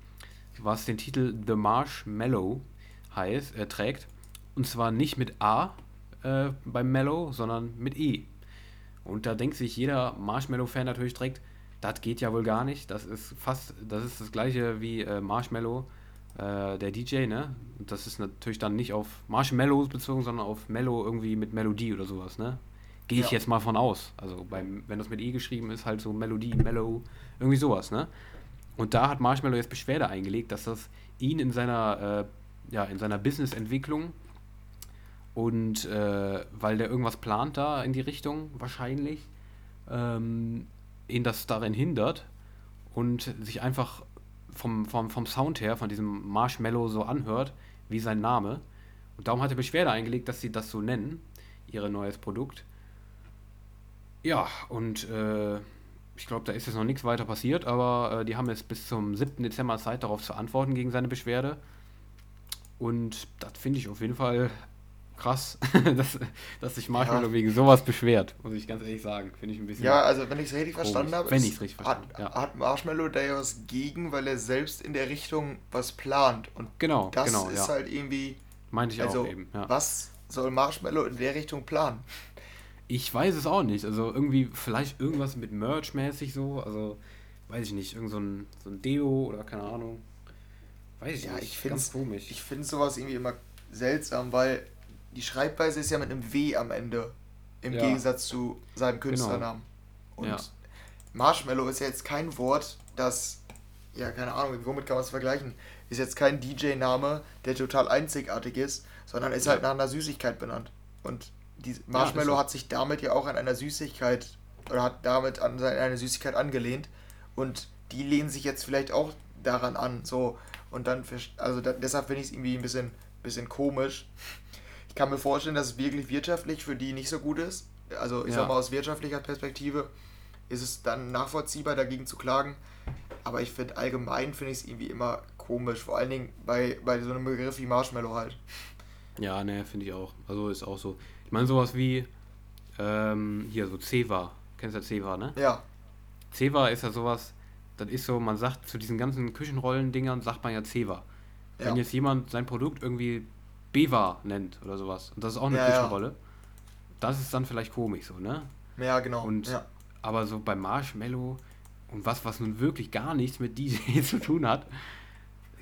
was den Titel The Marshmallow heißt, äh, trägt. Und zwar nicht mit A äh, beim Mellow, sondern mit E. Und da denkt sich jeder Marshmallow-Fan natürlich direkt, das geht ja wohl gar nicht. Das ist fast, das ist das gleiche wie äh, Marshmallow, äh, der DJ, ne? Und das ist natürlich dann nicht auf Marshmallows bezogen, sondern auf Mellow irgendwie mit Melodie oder sowas, ne? Gehe ich ja. jetzt mal von aus. Also beim, wenn das mit E geschrieben ist, halt so Melodie, Mellow, irgendwie sowas, ne? Und da hat Marshmallow jetzt Beschwerde eingelegt, dass das ihn in seiner, äh, ja, in seiner Businessentwicklung und äh, weil der irgendwas plant da in die Richtung, wahrscheinlich, ähm, ihn das darin hindert und sich einfach vom, vom, vom Sound her, von diesem Marshmallow so anhört, wie sein Name. Und darum hat er Beschwerde eingelegt, dass sie das so nennen, ihr neues Produkt. Ja, und äh, ich glaube, da ist jetzt noch nichts weiter passiert, aber äh, die haben jetzt bis zum 7. Dezember Zeit, darauf zu antworten gegen seine Beschwerde. Und das finde ich auf jeden Fall krass, dass, dass sich Marshmallow ja. wegen sowas beschwert, muss ich ganz ehrlich sagen. Finde ich ein bisschen. Ja, also wenn ich es richtig komisch. verstanden habe, wenn richtig verstanden, hat, ja. hat Marshmallow da ja was gegen, weil er selbst in der Richtung was plant. Und genau, das genau, ist ja. halt irgendwie. Meinte ich also, auch eben. Ja. Was soll Marshmallow in der Richtung planen? Ich weiß es auch nicht. Also irgendwie, vielleicht irgendwas mit Merch-mäßig so. Also, weiß ich nicht. Irgend so ein, so ein Deo oder keine Ahnung. Weiß ich ja, nicht. Ich finde komisch. Ich finde sowas irgendwie immer seltsam, weil die Schreibweise ist ja mit einem W am Ende. Im ja. Gegensatz zu seinem genau. Künstlernamen. Genau. Und ja. Marshmallow ist ja jetzt kein Wort, das, ja, keine Ahnung, womit kann man es vergleichen? Ist jetzt kein DJ-Name, der total einzigartig ist, sondern ist halt nach einer Süßigkeit benannt. Und die Marshmallow ja, hat sich damit ja auch an einer Süßigkeit oder hat damit an eine Süßigkeit angelehnt und die lehnen sich jetzt vielleicht auch daran an, so und dann also da, deshalb finde ich es irgendwie ein bisschen bisschen komisch. Ich kann mir vorstellen, dass es wirklich wirtschaftlich für die nicht so gut ist. Also ich ja. sag mal aus wirtschaftlicher Perspektive ist es dann nachvollziehbar dagegen zu klagen, aber ich finde allgemein finde ich es irgendwie immer komisch, vor allen Dingen bei, bei so einem Begriff wie Marshmallow halt. Ja, ne, finde ich auch. Also ist auch so. Ich meine, sowas wie, ähm, hier, so Ceva. Kennst du ja Ceva, ne? Ja. Ceva ist ja sowas, das ist so, man sagt zu diesen ganzen Küchenrollen-Dingern, sagt man ja Ceva. Ja. Wenn jetzt jemand sein Produkt irgendwie Beva nennt oder sowas, und das ist auch eine Ja, ja. Küchenrolle, das ist dann vielleicht komisch so, ne? Ja, genau. Und ja. aber so bei Marshmallow und was, was nun wirklich gar nichts mit DJ zu tun hat,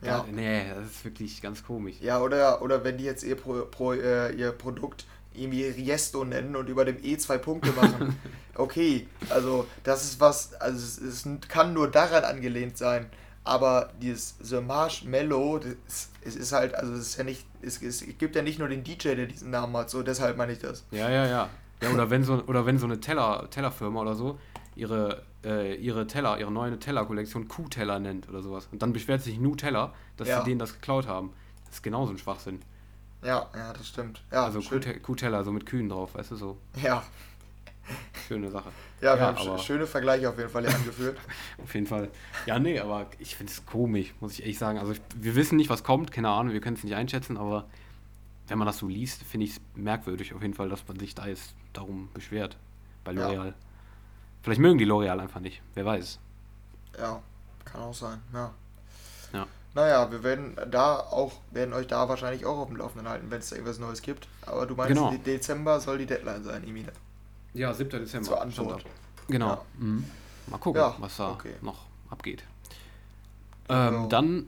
Ja. nee, das ist wirklich ganz komisch. Ja, oder, oder wenn die jetzt ihr, Pro, Pro, äh, ihr Produkt irgendwie Riesto nennen und über dem E zwei Punkte machen. okay, also das ist was, also es, es kann nur daran angelehnt sein. Aber dieses The Marshmallow, das, es ist halt, also es ist ja nicht, es, es gibt ja nicht nur den DJ, der diesen Namen hat, so deshalb meine ich das. Ja, ja, ja. Ja, oder wenn so, oder wenn so eine Teller, Tellerfirma oder so ihre, äh, ihre Teller, ihre neue Teller-Kollektion Q-Teller nennt oder sowas. Und dann beschwert sich Nuteller, dass Ja. sie denen das geklaut haben. Das ist genauso ein Schwachsinn. Ja, ja, das stimmt. Ja, also Q-Teller, so mit Kühen drauf, weißt du, so. Ja, Schöne Sache. Ja, wir Ja, haben sch- aber- schöne Vergleiche auf jeden Fall hier angeführt. Auf jeden Fall. Ja, nee, aber ich finde es komisch, muss ich ehrlich sagen. Also ich, wir wissen nicht, was kommt, keine Ahnung, wir können es nicht einschätzen, aber wenn man das so liest, finde ich es merkwürdig auf jeden Fall, dass man sich da jetzt darum beschwert bei Ja. L'Oreal. Vielleicht mögen die L'Oreal einfach nicht, wer weiß. Ja, kann auch sein, ja. Ja. Naja, wir werden da auch, werden euch da wahrscheinlich auch auf dem Laufenden halten, wenn es da irgendwas Neues gibt. Aber du meinst, Genau. De- Dezember soll die Deadline sein, Emine. Ja, 7. Dezember. Zur Antwort. Genau. Ja. Mhm. Mal gucken, Ja, was da okay. noch abgeht. Genau. Ähm, dann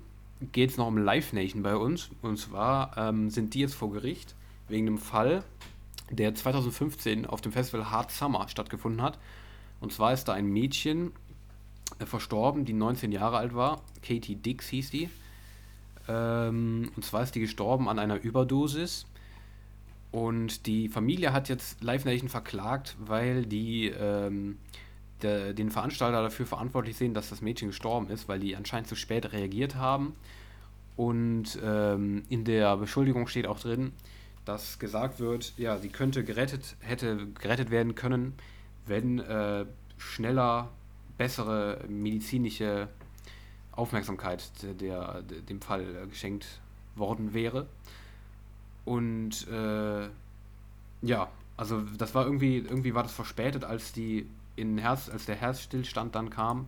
geht es noch um Live Nation bei uns. Und zwar ähm, sind die jetzt vor Gericht wegen einem Fall, der 2015 auf dem Festival Hard Summer stattgefunden hat. Und zwar ist da ein Mädchen äh, verstorben, die 19 Jahre alt war. Katie Dix hieß die. Ähm, und zwar ist die gestorben an einer Überdosis. Und die Familie hat jetzt Live Nation verklagt, weil die ähm, der, den Veranstalter dafür verantwortlich sehen, dass das Mädchen gestorben ist, weil die anscheinend zu spät reagiert haben. Und ähm, in der Beschuldigung steht auch drin, dass gesagt wird, ja, sie könnte gerettet, hätte gerettet werden können, wenn äh, schneller bessere medizinische Aufmerksamkeit der, der, dem Fall geschenkt worden wäre. Und äh, ja, also das war irgendwie, irgendwie war das verspätet, als die in Herz, als der Herzstillstand dann kam,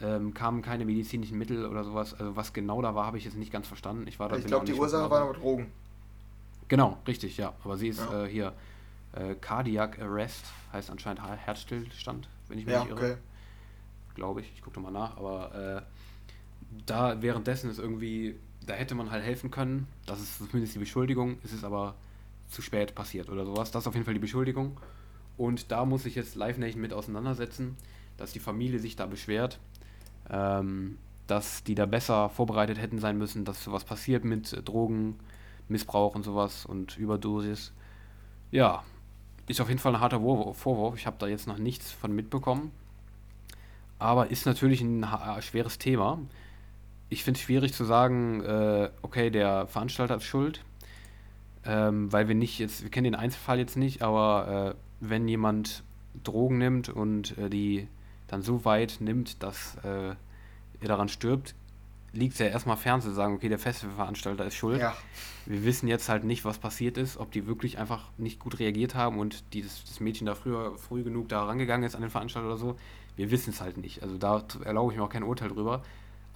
ähm, kamen keine medizinischen Mittel oder sowas. Also was genau da war, habe ich jetzt nicht ganz verstanden. Ich war da Ich glaube, die Ursache mit war dabei. aber Drogen. Genau, richtig, ja. Aber sie ist Ja. äh, hier äh, Cardiac Arrest, heißt anscheinend Her- Herzstillstand, wenn ich mich Ja, nicht irre. okay. Glaube ich. Ich gucke nochmal nach. Aber äh, da währenddessen ist irgendwie, da hätte man halt helfen können. Das ist zumindest die Beschuldigung. Es ist aber zu spät passiert oder sowas. Das ist auf jeden Fall die Beschuldigung. Und da muss sich jetzt Live Nation mit auseinandersetzen, dass die Familie sich da beschwert, ähm, dass die da besser vorbereitet hätten sein müssen, dass sowas passiert mit äh, Drogenmissbrauch und sowas und Überdosis. Ja, ist auf jeden Fall ein harter Vorwurf. Ich habe da jetzt noch nichts von mitbekommen. Aber ist natürlich ein schweres Thema. Ich finde es schwierig zu sagen, äh, okay, der Veranstalter ist schuld, ähm, weil wir nicht jetzt, wir kennen den Einzelfall jetzt nicht, aber äh, wenn jemand Drogen nimmt und äh, die dann so weit nimmt, dass äh, er daran stirbt, liegt es ja erstmal fern zu sagen, okay, der Festivalveranstalter ist schuld. Ja, Wir wissen jetzt halt nicht, was passiert ist, ob die wirklich einfach nicht gut reagiert haben und dieses, das Mädchen da früher früh genug da rangegangen ist an den Veranstalter oder so. Wir wissen es halt nicht. Also da erlaube ich mir auch kein Urteil drüber.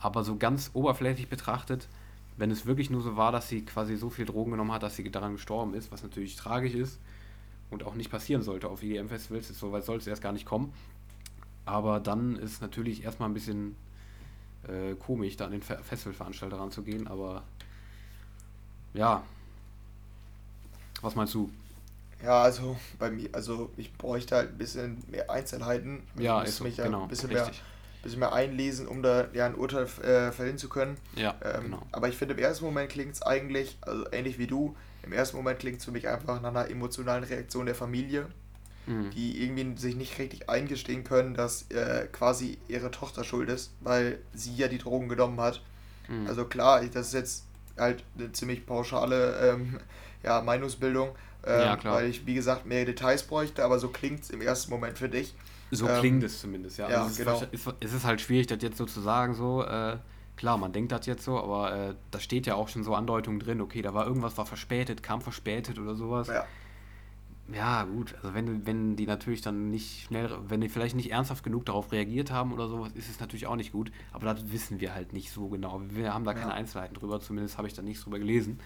Aber so ganz oberflächlich betrachtet, wenn es wirklich nur so war, dass sie quasi so viel Drogen genommen hat, dass sie daran gestorben ist, was natürlich tragisch ist und auch nicht passieren sollte auf EDM-Festivals, so weit soll es erst gar nicht kommen. Aber dann ist natürlich erstmal ein bisschen äh, komisch, da an den Fe Festivalveranstalter ranzugehen, aber ja. Was meinst du? ja, also bei mir, also ich bräuchte halt ein bisschen mehr Einzelheiten. Ich Ja, muss ist so, mich ja genau, ein bisschen mehr, richtig. Bisschen mehr einlesen, um da ja ein Urteil äh, fällen zu können. Ja, Ähm, genau. Aber ich finde, im ersten Moment klingt es eigentlich, also ähnlich wie du, im ersten Moment klingt es für mich einfach nach einer emotionalen Reaktion der Familie, Mhm. die irgendwie sich nicht richtig eingestehen können, dass äh, quasi ihre Tochter schuld ist, weil sie ja die Drogen genommen hat. Mhm. Also klar, das ist jetzt halt eine ziemlich pauschale ähm, ja, Meinungsbildung, ähm, Ja, weil ich, wie gesagt, mehr Details bräuchte, aber so klingt es im ersten Moment für dich. So ähm, klingt es zumindest, ja. ja, also es, genau. ist, es ist halt schwierig, das jetzt so zu sagen, so, äh, klar, man denkt das jetzt so, aber äh, da steht ja auch schon so Andeutungen drin, okay, da war irgendwas, war verspätet, kam verspätet oder sowas. Ja. Ja, gut, also wenn, wenn die natürlich dann nicht schnell, wenn die vielleicht nicht ernsthaft genug darauf reagiert haben oder sowas, ist es natürlich auch nicht gut. Aber das wissen wir halt nicht so genau. Wir haben da keine Ja. Einzelheiten drüber, zumindest habe ich da nichts drüber gelesen.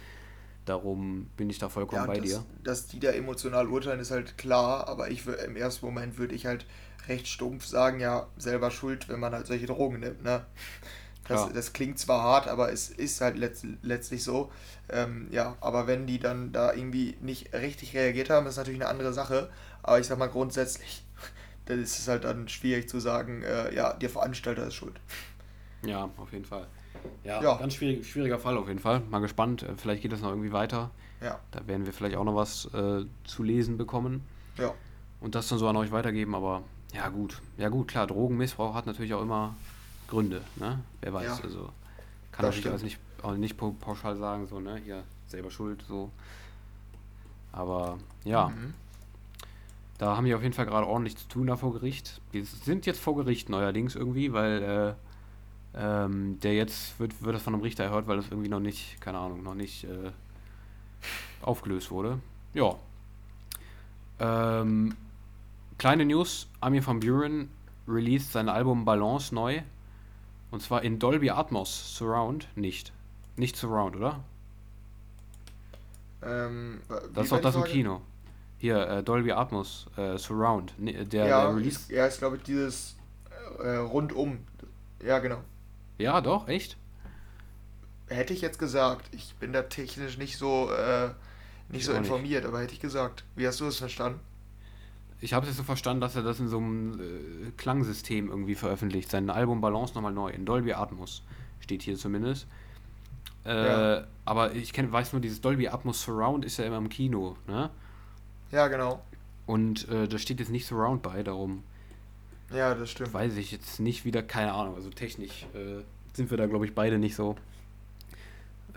Darum bin ich da vollkommen Ja, bei dass, dir. dass die da emotional urteilen, ist halt klar, aber ich im ersten Moment würde ich halt recht stumpf sagen, ja, selber schuld, wenn man halt solche Drogen nimmt, ne? Das, Klar. das klingt zwar hart, aber es ist halt letzt, letztlich so. Ähm, ja, aber wenn die dann da irgendwie nicht richtig reagiert haben, ist natürlich eine andere Sache. Aber ich sag mal grundsätzlich, dann ist es halt dann schwierig zu sagen, äh, ja, der Veranstalter ist schuld. Ja, auf jeden Fall. Ja, Ja. ganz schwierig, schwieriger Fall auf jeden Fall. Mal gespannt, äh, vielleicht geht das noch irgendwie weiter. Ja, Da werden wir vielleicht auch noch was äh, zu lesen bekommen ja, und das dann so an euch weitergeben. Aber ja, gut. Ja, gut, klar, Drogenmissbrauch hat natürlich auch immer Gründe, ne? Wer weiß. Ja, also das kann natürlich stimmt. alles nicht, auch nicht pau- pauschal sagen, so, ne? Hier, selber schuld, so. Aber ja, Mhm. da haben die auf jeden Fall gerade ordentlich zu tun da vor Gericht. Die sind jetzt vor Gericht neuerdings irgendwie, weil äh, ähm, der jetzt wird, wird das von einem Richter erhört, weil das irgendwie noch nicht, keine Ahnung, noch nicht äh, aufgelöst wurde. Ja. Ähm, kleine News: Armin van Buren released sein Album Balance neu. Und zwar in Dolby Atmos Surround nicht. Nicht Surround, oder? Ähm, Das ist doch das im? Kino. Hier, äh, Dolby Atmos äh, Surround. Ne, Der, ja, der Release. ist, ja, ist glaube ich dieses äh, rundum. Ja, genau. Ja, doch, echt? Hätte ich jetzt gesagt. Ich bin da technisch nicht so, äh, nicht Ich so auch nicht. informiert, aber hätte ich gesagt. Wie hast du es verstanden? Ich habe es jetzt so verstanden, dass er das in so einem äh, Klangsystem irgendwie veröffentlicht. Sein Album Balance nochmal neu. In Dolby Atmos. Steht hier zumindest. Äh, Ja. Aber ich kenn, weiß nur, dieses Dolby Atmos Surround ist ja immer im Kino, ne? Ja, genau. Und äh, da steht jetzt nicht Surround bei, darum Ja, das stimmt. weiß ich jetzt nicht wieder, keine Ahnung. Also technisch äh, sind wir da, glaube ich, beide nicht so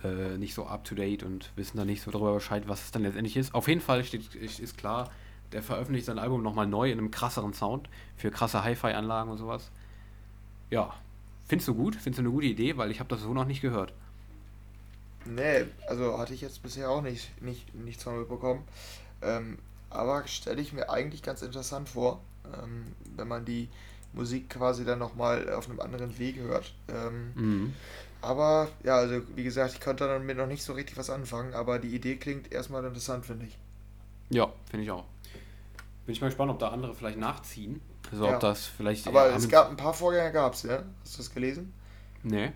äh, nicht so up to date und wissen da nicht so darüber Bescheid, was es dann letztendlich ist. Auf jeden Fall steht, ist, ist klar, der veröffentlicht sein Album nochmal neu in einem krasseren Sound für krasse Hi-Fi-Anlagen und sowas. Ja, findest du gut? Findest du eine gute Idee? Weil ich habe das so noch nicht gehört. Nee, also hatte ich jetzt bisher auch nicht, nicht, nichts von mitbekommen. Ähm, aber stelle ich mir eigentlich ganz interessant vor, ähm, wenn man die Musik quasi dann nochmal auf einem anderen Weg hört. Ähm, Mhm. aber ja, also wie gesagt, ich konnte damit noch nicht so richtig was anfangen, aber die Idee klingt erstmal interessant, finde ich. Ja, finde ich auch. Bin ich mal gespannt, ob da andere vielleicht nachziehen. Also Ja. ob das vielleicht. Aber es gab ein paar Vorgänger, gab es, ja? Hast du das gelesen? Nee. Äh,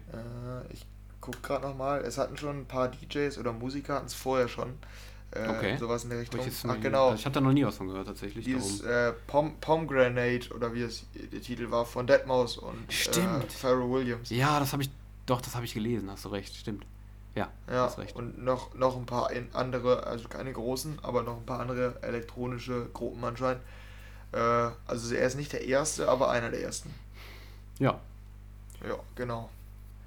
ich guck gerade nochmal. Es hatten schon ein paar DJs oder Musiker hatten es vorher schon. Äh, Okay. Sowas in der Richtung. Ich, jetzt Ach genau. ich habe da noch nie was von gehört, tatsächlich. Dieses äh, Pom Pomegranate oder wie es der Titel war von Deadmau5 und Äh, Stimmt. Pharrell Williams. Ja, das habe ich. Doch, das habe ich gelesen, hast du recht, stimmt. Ja, Ja, hast recht. und noch, noch ein paar andere, also keine großen, aber noch ein paar andere elektronische Gruppen anscheinend. Äh, also er ist nicht der erste, aber einer der ersten. Ja, Ja, genau.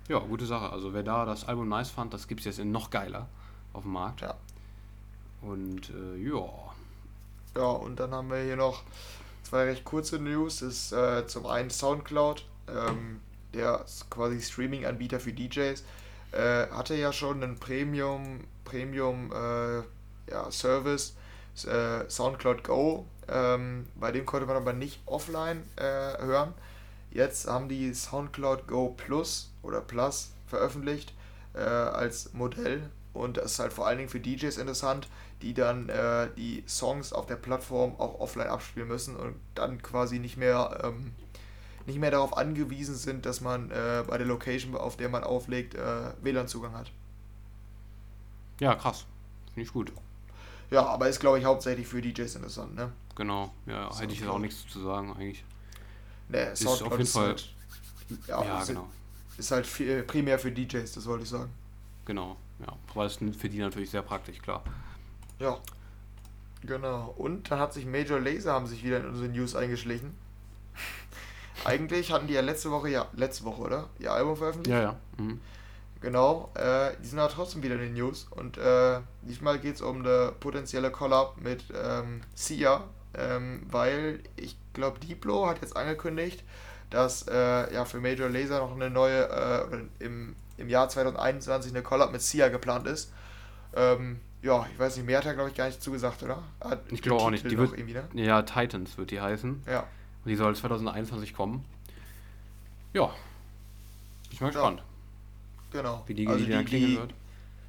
ja, gute Sache. Also wer da das Album nice fand, das gibt es jetzt in noch geiler auf dem Markt. Ja. Und äh, ja. Ja, und dann haben wir hier noch zwei recht kurze News. Das ist äh, zum einen Soundcloud, ähm, der ist quasi Streaming-Anbieter für DJs, äh, hatte ja schon einen Premium, Premium äh, ja, Service, äh, Soundcloud Go. Ähm, bei dem konnte man aber nicht offline äh, hören. Jetzt haben die Soundcloud Go Plus oder Plus veröffentlicht äh, als Modell und das ist halt vor allen Dingen für DJs interessant, die dann äh, die Songs auf der Plattform auch offline abspielen müssen und dann quasi nicht mehr ähm, nicht mehr darauf angewiesen sind, dass man äh, bei der Location, auf der man auflegt, äh, WLAN-Zugang hat. Ja, krass. Finde ich gut. Ja, aber ist glaube ich hauptsächlich für DJs interessant, ne? Genau. Ja, hätte ich jetzt auch nichts zu sagen eigentlich. Ne, Ist auf jeden Fall. halt, ja, ja, ist, genau. ist halt viel, primär für DJs, das wollte ich sagen. Genau. Ja. Weil es für die natürlich sehr praktisch, klar. Ja. Genau. Und dann hat sich Major Laser haben sich wieder in unsere News eingeschlichen. Eigentlich hatten die ja letzte Woche, ja, letzte Woche, oder? Ihr Album veröffentlicht? Ja, ja. Mhm. Genau. Äh, die sind aber trotzdem wieder in den News. Und äh, diesmal geht es um eine potenzielle Collab mit ähm, Sia. Ähm, weil ich glaube, Diplo hat jetzt angekündigt, dass äh, ja für Major Laser noch eine neue, äh, im, im Jahr 2021 eine Collab mit Sia geplant ist. Ähm, ja, ich weiß nicht, mehr hat er glaube ich gar nicht zugesagt, oder? Hat ich glaube auch nicht. Die wird, ne? Ja, Titans wird die heißen. Ja. Und die soll 2021 kommen. Ja. Bin ich mal gespannt. Ja. Genau. Wie die, also die, die, die wird.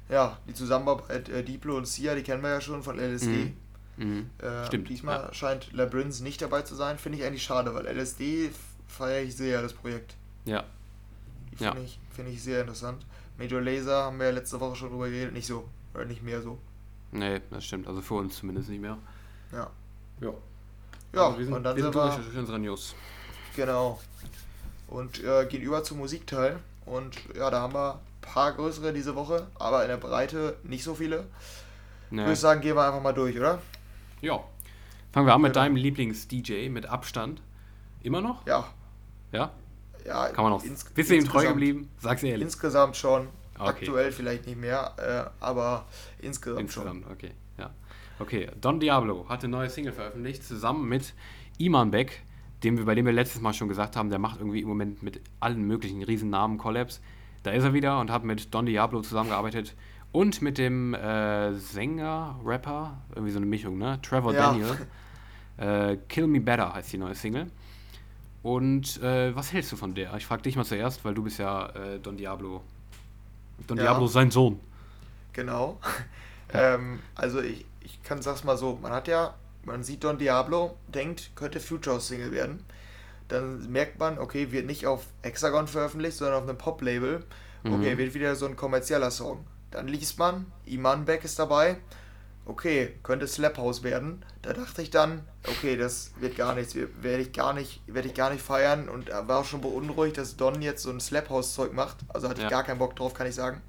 Ja, die Zusammenarbeit äh, Diplo und Sia, die kennen wir ja schon von LSD. Mhm. Mhm. Äh, Stimmt. Diesmal ja. scheint Labyrinth nicht dabei zu sein. Finde ich eigentlich schade, weil LSD feiere ich sehr, das Projekt. Ja. Finde ja. ich, find ich sehr interessant. Major Laser haben wir ja letzte Woche schon drüber geredet, nicht so. Oder nicht mehr so. Nee, das stimmt. Also für uns zumindest nicht mehr. Ja. Ja. Ja, also wir sind, und dann wir sind durch, durch unsere News. Genau. Und äh, gehen über zum Musikteil. Und ja, da haben wir ein paar größere diese Woche, aber in der Breite nicht so viele. Nee. Ich würde sagen, gehen wir einfach mal durch, oder? Ja. Fangen wir an mit genau. deinem Lieblings-DJ mit Abstand. Immer noch? Ja. Ja? Ja. Kann man noch. Bist du ihm treu geblieben? Sag's ehrlich. Insgesamt schon. Okay. Aktuell vielleicht nicht mehr, äh, aber insgesamt, insgesamt schon. okay. Ja. Okay, Don Diablo hat eine neue Single veröffentlicht, zusammen mit Iman Beck, dem wir, bei dem wir letztes Mal schon gesagt haben, der macht irgendwie im Moment mit allen möglichen Riesennamen Collabs. Da ist er wieder und hat mit Don Diablo zusammengearbeitet und mit dem äh, Sänger, Rapper, irgendwie so eine Mischung, ne? Trevor ja. Daniel. Äh, Kill Me Better heißt die neue Single. Und äh, was hältst du von der? Ich frage dich mal zuerst, weil du bist ja äh, Don Diablo. Don ja. Diablo sein Sohn. Genau. ähm, also ich, ich kann sag's mal so, man hat ja, man sieht Don Diablo, denkt, könnte Future Single werden. Dann merkt man, okay, wird nicht auf Hexagon veröffentlicht, sondern auf einem Pop-Label. Okay, mhm. wird wieder so ein kommerzieller Song. Dann liest man, Iman Beck ist dabei. Okay, könnte Slap House werden. Da dachte ich dann, okay, das wird gar nichts, werde ich gar nicht, werde ich gar nicht feiern und war auch schon beunruhigt, dass Don jetzt so ein Slap House Zeug macht. Also hatte ja. ich gar keinen Bock drauf, kann ich sagen.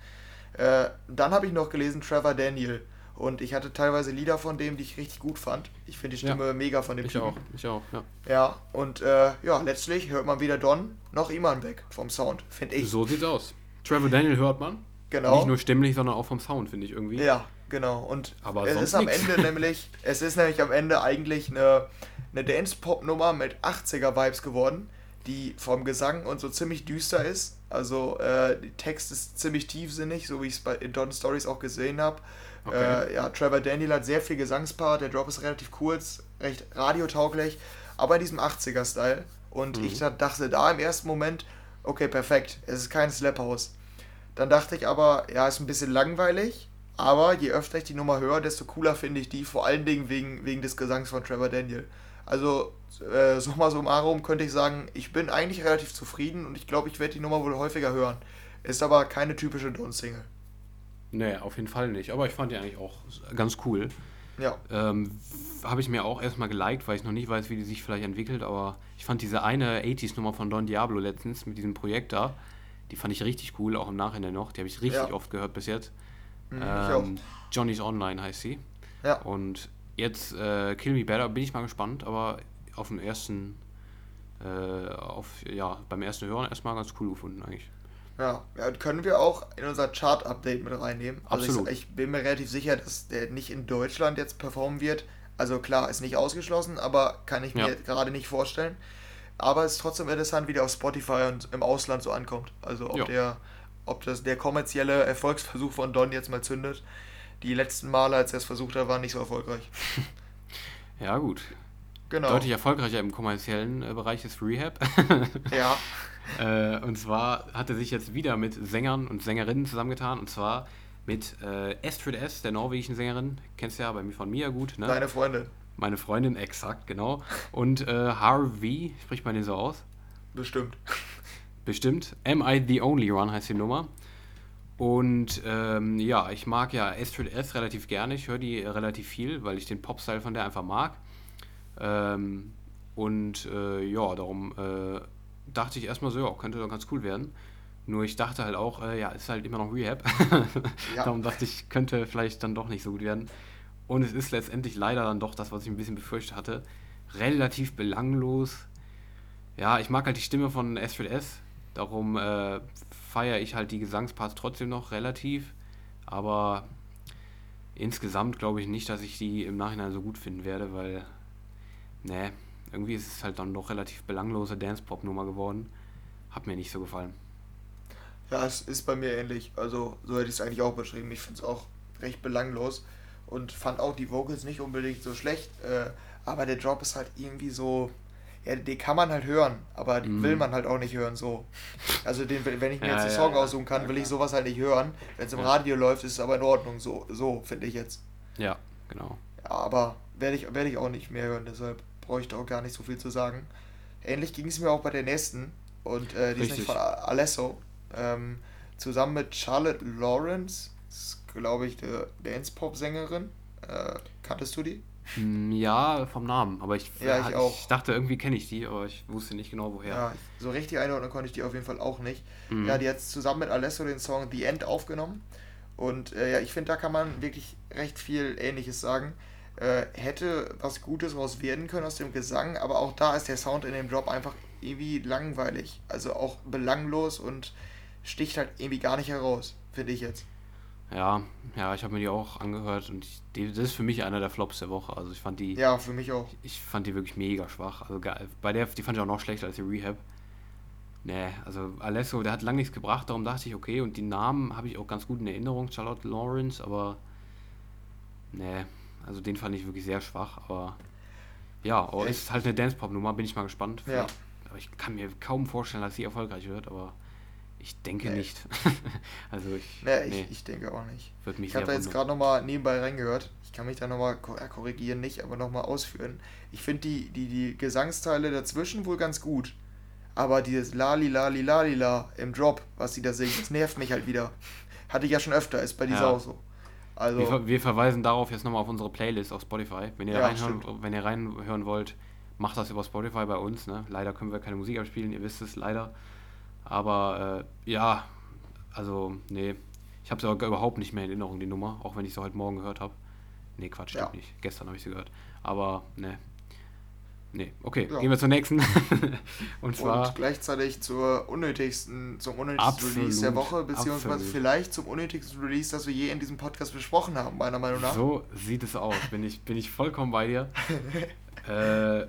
Äh, dann habe ich noch gelesen Trevor Daniel und ich hatte teilweise Lieder von dem, die ich richtig gut fand. Ich finde die Stimme ja. mega von dem Ich Typen. auch, ich auch, ja. Ja, und äh, ja, letztlich hört man weder Don noch Iman Beck vom Sound, finde ich. So sieht's aus. Trevor Daniel hört man. Genau. Nicht nur stimmlich, sondern auch vom Sound, finde ich irgendwie. Ja, genau. Und Aber es ist am nix. Ende nämlich, es ist nämlich am Ende eigentlich eine, eine Dance-Pop-Nummer mit 80er-Vibes geworden, die vom Gesang und so ziemlich düster ist. Also äh, der Text ist ziemlich tiefsinnig, so wie ich es bei in Don Stories auch gesehen habe. Okay. Äh, ja, Trevor Daniel hat sehr viel Gesangspart, der Drop ist relativ kurz, recht radiotauglich, aber in diesem 80er-Style. Und mhm. ich dachte da im ersten Moment, okay, perfekt, es ist kein Slap House. Dann dachte ich aber, ja, ist ein bisschen langweilig, aber je öfter ich die Nummer höre, desto cooler finde ich die, vor allen Dingen wegen, wegen des Gesangs von Trevor Daniel. Also, äh, summa summarum könnte ich sagen, ich bin eigentlich relativ zufrieden und ich glaube, ich werde die Nummer wohl häufiger hören. Ist aber keine typische Don-Single. Nee, auf jeden Fall nicht. Aber ich fand die eigentlich auch ganz cool. Ja. Ähm, Habe ich mir auch erstmal geliked, weil ich noch nicht weiß, wie die sich vielleicht entwickelt. Aber ich fand diese eine 80s-Nummer von Don Diablo letztens mit diesem Projekt da, die fand ich richtig cool, auch im Nachhinein noch. Die habe ich richtig ja. oft gehört bis jetzt. Mhm, ähm, Johnny's Online heißt sie. Ja. Und jetzt äh, Kill Me Better bin ich mal gespannt, aber auf dem ersten, äh, auf, ja, beim ersten Hören erstmal ganz cool gefunden eigentlich. Ja, ja können wir auch in unser Chart-Update mit reinnehmen. Also Absolut. Ich, ich, bin mir relativ sicher, dass der nicht in Deutschland jetzt performen wird. Also klar, ist nicht ausgeschlossen, aber kann ich mir ja. gerade nicht vorstellen. Aber es ist trotzdem interessant, wie der auf Spotify und im Ausland so ankommt. Also ob der, ob das der kommerzielle Erfolgsversuch von Don jetzt mal zündet. Die letzten Male, als er es versucht hat, waren nicht so erfolgreich. ja, gut. Genau. Deutlich erfolgreicher im kommerziellen äh, Bereich ist Rehab. ja. Äh, und zwar hat er sich jetzt wieder mit Sängern und Sängerinnen zusammengetan. Und zwar mit äh, Astrid S., der norwegischen Sängerin. Kennst du ja bei mir von mir gut, ne? Deine Freundin. Meine Freundin, exakt, genau. Und äh, Harvey, spricht man den so aus? Bestimmt. Bestimmt. Am I the Only One heißt die Nummer. Und ähm, ja, ich mag ja Astrid S relativ gerne. Ich höre die relativ viel, weil ich den Pop-Style von der einfach mag. Ähm, und äh, ja, darum äh, dachte ich erstmal so, ja, könnte doch ganz cool werden. Nur ich dachte halt auch, äh, ja, ist halt immer noch Rehab. ja. darum dachte ich, könnte vielleicht dann doch nicht so gut werden. Und es ist letztendlich leider dann doch das, was ich ein bisschen befürchtet hatte. Relativ belanglos. Ja, ich mag halt die Stimme von Astrid S. Darum äh, feiere ich halt die Gesangsparts trotzdem noch relativ. Aber insgesamt glaube ich nicht, dass ich die im Nachhinein so gut finden werde, weil. Ne, irgendwie ist es halt dann doch relativ belanglose Dance-Pop-Nummer geworden. Hat mir nicht so gefallen. Ja, es ist bei mir ähnlich. Also, so hätte ich es eigentlich auch beschrieben. Ich finde es auch recht belanglos und fand auch die Vocals nicht unbedingt so schlecht. Äh, aber der Drop ist halt irgendwie so. Ja, den kann man halt hören, aber den Mhm. will man halt auch nicht hören, so. Also, den, wenn ich mir Ja, jetzt einen ja, Song ja. aussuchen kann, will ich sowas halt nicht hören. Wenn es im. Radio läuft, ist es aber in Ordnung, so, so finde ich jetzt. Ja, genau. Ja, aber werde ich, werde ich auch nicht mehr hören, deshalb brauche ich da auch gar nicht so viel zu sagen. Ähnlich ging es mir auch bei der nächsten und äh, die ist Richtig. nicht von Alesso. Ähm, zusammen mit Charlotte Lawrence, ist, glaube ich, eine Dance-Pop-Sängerin. Äh, kanntest du die? Hm, Ja, vom Namen, aber ich, Ja, ich auch. ich dachte, irgendwie kenne ich die, aber ich wusste nicht genau woher. Ja, so richtig einordnen konnte ich die auf jeden Fall auch nicht. Mhm. Ja, die hat zusammen mit Alesso den Song The End aufgenommen. Und äh, ja, ich finde, da kann man wirklich recht viel Ähnliches sagen. Äh, hätte was Gutes raus werden können aus dem Gesang, aber auch da ist der Sound in dem Drop einfach irgendwie langweilig. Also auch belanglos und sticht halt irgendwie gar nicht heraus, finde ich jetzt. Ja, ja, ich habe mir die auch angehört und ich, die, das ist für mich einer der Flops der Woche. Also ich fand die, Ja, für mich auch. ich fand die wirklich mega schwach. Also. Bei der, die fand ich auch noch schlechter als die Rehab. Nee, also Alesso, der hat lang nichts gebracht, darum dachte ich, okay, und die Namen habe ich auch ganz gut in Erinnerung, Charlotte Lawrence, aber nee, also den fand ich wirklich sehr schwach, aber ja, aber Echt? ist halt eine Dance-Pop-Nummer, bin ich mal gespannt. Ja. Aber ich kann mir kaum vorstellen, dass sie erfolgreich wird, aber ich denke Nee. nicht. also ich, Nee, ich, nee, ich denke auch nicht. wird mich Ich habe da jetzt gerade nochmal nebenbei reingehört. Ich kann mich da nochmal korrigieren, nicht, aber nochmal ausführen. Ich finde die, die, die Gesangsteile dazwischen wohl ganz gut. Aber dieses Lali, Lali, Lali, La im Drop, was sie da singen, das nervt mich halt wieder. Hatte ich ja schon öfter, ist bei dieser Ja. auch so. Also, Wir, wir verweisen darauf jetzt nochmal auf unsere Playlist auf Spotify. Wenn ihr, Ja, reinhören, wenn ihr reinhören wollt, macht das über Spotify bei uns. Ne? Leider können wir keine Musik abspielen, ihr wisst es leider. Aber äh, ja, also nee, ich habe sie überhaupt nicht mehr in Erinnerung, die Nummer, auch wenn ich sie heute Morgen gehört habe. Nee, Quatsch, stimmt Ja. nicht. Gestern habe ich sie gehört. Aber nee. Nee, okay, Ja. gehen wir zur nächsten. Und zwar, und gleichzeitig zur unnötigsten, zum unnötigsten Release der Absolut, Woche, beziehungsweise absolut. vielleicht zum unnötigsten Release, das wir je in diesem Podcast besprochen haben, meiner Meinung nach. So sieht es aus. Bin ich, bin ich vollkommen bei dir. äh,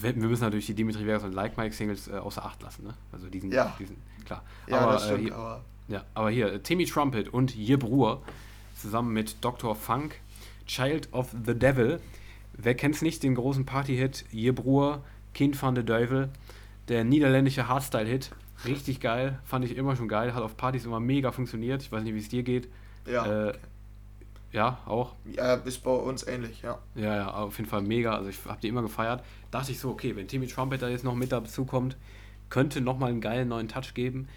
wir müssen natürlich die Dimitri Vegas und Like Mike Singles äh, außer Acht lassen, ne? Also diesen, Ja. diesen klar. Ja, aber, das äh, stimmt, hier, aber ja, aber hier, äh, Timmy Trumpet und Jebruer zusammen mit Dr. Funk, Child of the Devil. Wer kennt's nicht, den großen Party-Hit Jebruer, Kind van de Duivel, der niederländische Hardstyle-Hit. Richtig geil, fand ich immer schon geil, hat auf Partys immer mega funktioniert. Ich weiß nicht, wie es dir geht. ja, Äh, ja, auch. ja, ist bei uns ähnlich, ja. Ja, ja, auf jeden Fall mega. Also ich habe die immer gefeiert. Dachte ich so, okay, wenn Timmy Trumpet da jetzt noch mit dazu kommt, könnte nochmal einen geilen neuen Touch geben.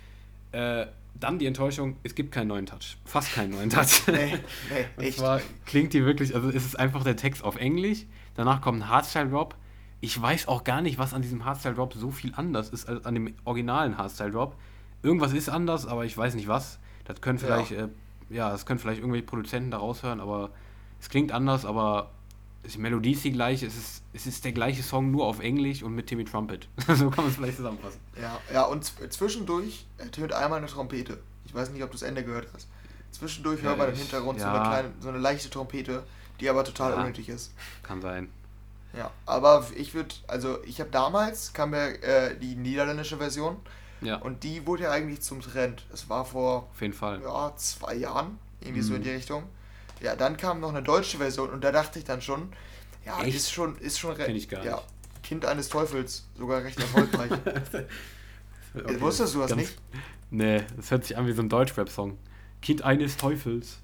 Äh, dann die Enttäuschung, es gibt keinen neuen Touch. Fast keinen neuen Touch. Nee, nee, Und echt. zwar klingt die wirklich, also es ist einfach der Text auf Englisch. Danach kommt ein Hardstyle-Drop. Ich weiß auch gar nicht, was an diesem Hardstyle-Drop so viel anders ist als an dem originalen Hardstyle-Drop. Irgendwas ist anders, aber ich weiß nicht was. Das können vielleicht, ja, äh, ja das können vielleicht irgendwelche Produzenten da raushören, aber es klingt anders, aber die Melodie ist die gleiche. Es ist, es ist der gleiche Song, nur auf Englisch und mit Timmy Trumpet. so kann man es vielleicht zusammenfassen. Ja, ja, und zw- zwischendurch ertönt einmal eine Trompete. Ich weiß nicht, ob du das Ende gehört hast. Zwischendurch Ja, hört man im ich- Hintergrund so, ja. eine kleine, so eine leichte Trompete, die aber total Ja. unnötig ist. Kann sein. Ja, aber ich würde, also ich habe damals, kam ja äh, die niederländische Version Ja, und die wurde ja eigentlich zum Trend. Es war vor auf jeden Fall. ja, zwei Jahren, irgendwie so in Mhm. die Richtung. Ja, dann kam noch eine deutsche Version und da dachte ich dann schon, ja, Echt? ist schon, ist schon Kenn ich gar ja, nicht. Kind eines Teufels, sogar recht erfolgreich. Okay, Wusstest du das ganz- nicht? Nee, das hört sich an wie so ein Deutschrap-Song. Kind eines Teufels.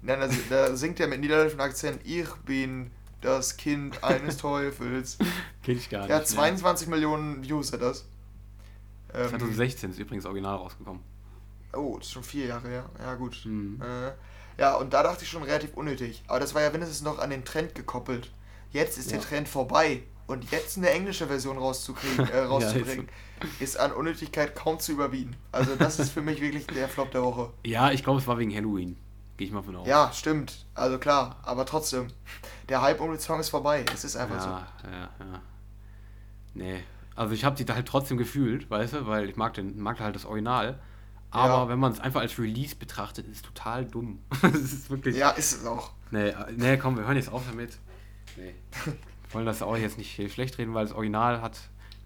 Nein, also, da singt er mit niederländischem Akzent, ich bin das Kind eines Teufels. Kenn ich gar nicht. Ja, nee. 22 Millionen Views hat das. Ähm, 2016 ist übrigens original rausgekommen. Oh, das ist schon vier Jahre her. Ja, gut. Mhm. Äh, ja, und da dachte ich schon relativ unnötig. Aber das war ja wenigstens noch an den Trend gekoppelt. Jetzt ist Ja. der Trend vorbei. Und jetzt eine englische Version rauszukriegen, äh, rauszubringen, ist an Unnötigkeit kaum zu überbieten. Also das ist für mich wirklich der Flop der Woche. Ja, ich glaube, es war wegen Halloween. Gehe ich mal von aus. Ja, stimmt. Also klar, aber trotzdem. Der Hype um den Song ist vorbei. Es ist einfach so. ja, ja, ja. Nee. Also ich habe die da halt trotzdem gefühlt, weißt du, weil ich mag, den, mag halt das Original. Aber Ja. wenn man es einfach als Release betrachtet, ist es total dumm. Es ist wirklich. Ja, ist es auch. Nee, äh, nee, komm, wir hören jetzt auf damit. Nee. wollen das auch jetzt nicht schlecht reden, weil das Original hat.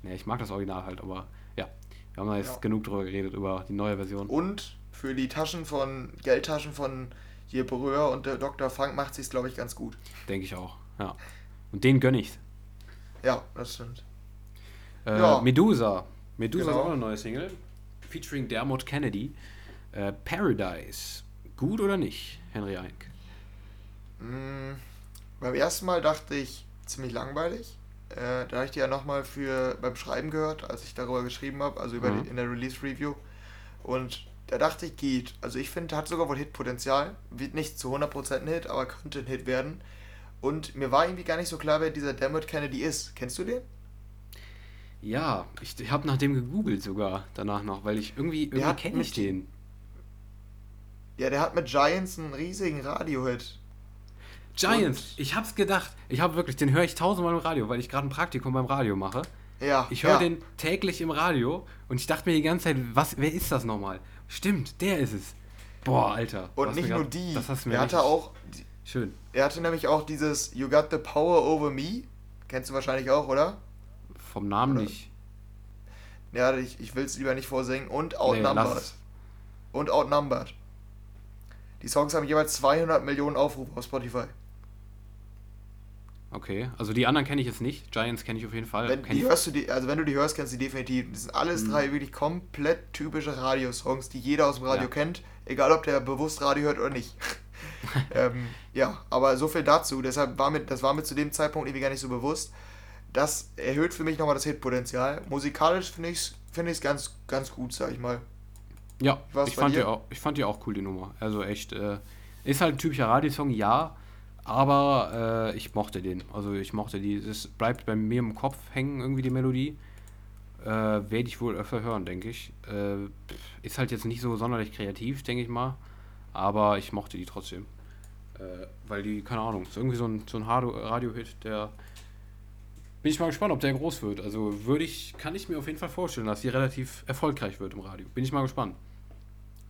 Ne, ich mag das Original halt, aber ja. Wir haben da jetzt Ja. genug drüber geredet, über die neue Version. Und für die Taschen von, Geldtaschen von hier Bröhr und der Dr. Frank macht sich's, glaube ich, ganz gut. Denke ich auch. Ja. Und den gönn ich's. Ja, das stimmt. Äh, Ja. Medusa. Medusa Genau. ist auch eine neue Single. Featuring Dermot Kennedy. Äh, Paradise. Gut oder nicht, Henry Eink? Mm, beim ersten Mal dachte ich ziemlich langweilig. Äh, da habe ich die ja nochmal für beim Schreiben gehört, als ich darüber geschrieben habe, also über Mhm. die, in der Release Review. Und da dachte ich, geht. Also ich finde, hat sogar wohl Hitpotenzial. Wird nicht zu 100% ein Hit, aber könnte ein Hit werden. Und mir war irgendwie gar nicht so klar, wer dieser Dermot Kennedy ist. Kennst du den? Ja, ich, ich habe nach dem gegoogelt sogar danach noch, weil ich irgendwie, irgendwie hat kenne ich den. Ja, der hat mit Giants einen riesigen Radio-Hit. Giants, Und- ich hab's gedacht. Ich habe wirklich, den höre ich tausendmal im Radio, weil ich gerade ein Praktikum beim Radio mache. Ja. Ich höre ja. den täglich im Radio und ich dachte mir die ganze Zeit, was, wer ist das nochmal? Stimmt, der ist es. Boah, Alter. Und nicht nur grad- die. Das hast du mir er hatte auch, Schön. er hatte nämlich auch dieses You Got the Power Over Me. Kennst du wahrscheinlich auch, oder? Vom Namen Oder- nicht. Ja, ich, ich will es lieber nicht vorsingen. Und Nee, Outnumbered. es. und Outnumbered. Die Songs haben jeweils 200 Millionen Aufrufe auf Spotify. Okay, also die anderen kenne ich jetzt nicht. Giants kenne ich auf jeden Fall. Wenn, die hörst du die, also wenn du die hörst, kennst du die definitiv. Das sind alles Mhm. drei wirklich komplett typische Radiosongs, die jeder aus dem Radio Ja. kennt, egal ob der bewusst Radio hört oder nicht. ähm, ja, aber so viel dazu. Deshalb war mir, das war mir zu dem Zeitpunkt irgendwie gar nicht so bewusst. Das erhöht für mich nochmal das Hitpotenzial. Musikalisch finde ich es find ich's ganz, ganz gut, sag ich mal. ja, ich fand, die auch, ich fand die auch cool, die Nummer. Also echt, äh, ist halt ein typischer Radiosong, ja, aber äh, ich mochte den. Also ich mochte die. Es bleibt bei mir im Kopf hängen, irgendwie die Melodie. Äh, Werde ich wohl öfter hören, denke ich. Äh, ist halt jetzt nicht so sonderlich kreativ, denke ich mal. Aber ich mochte die trotzdem. Äh, weil die, keine Ahnung, ist irgendwie so ein, so ein Radio- Radio-Hit, der. Bin ich mal gespannt, ob der groß wird. Also würde ich, kann ich mir auf jeden Fall vorstellen, dass die relativ erfolgreich wird im Radio. Bin ich mal gespannt.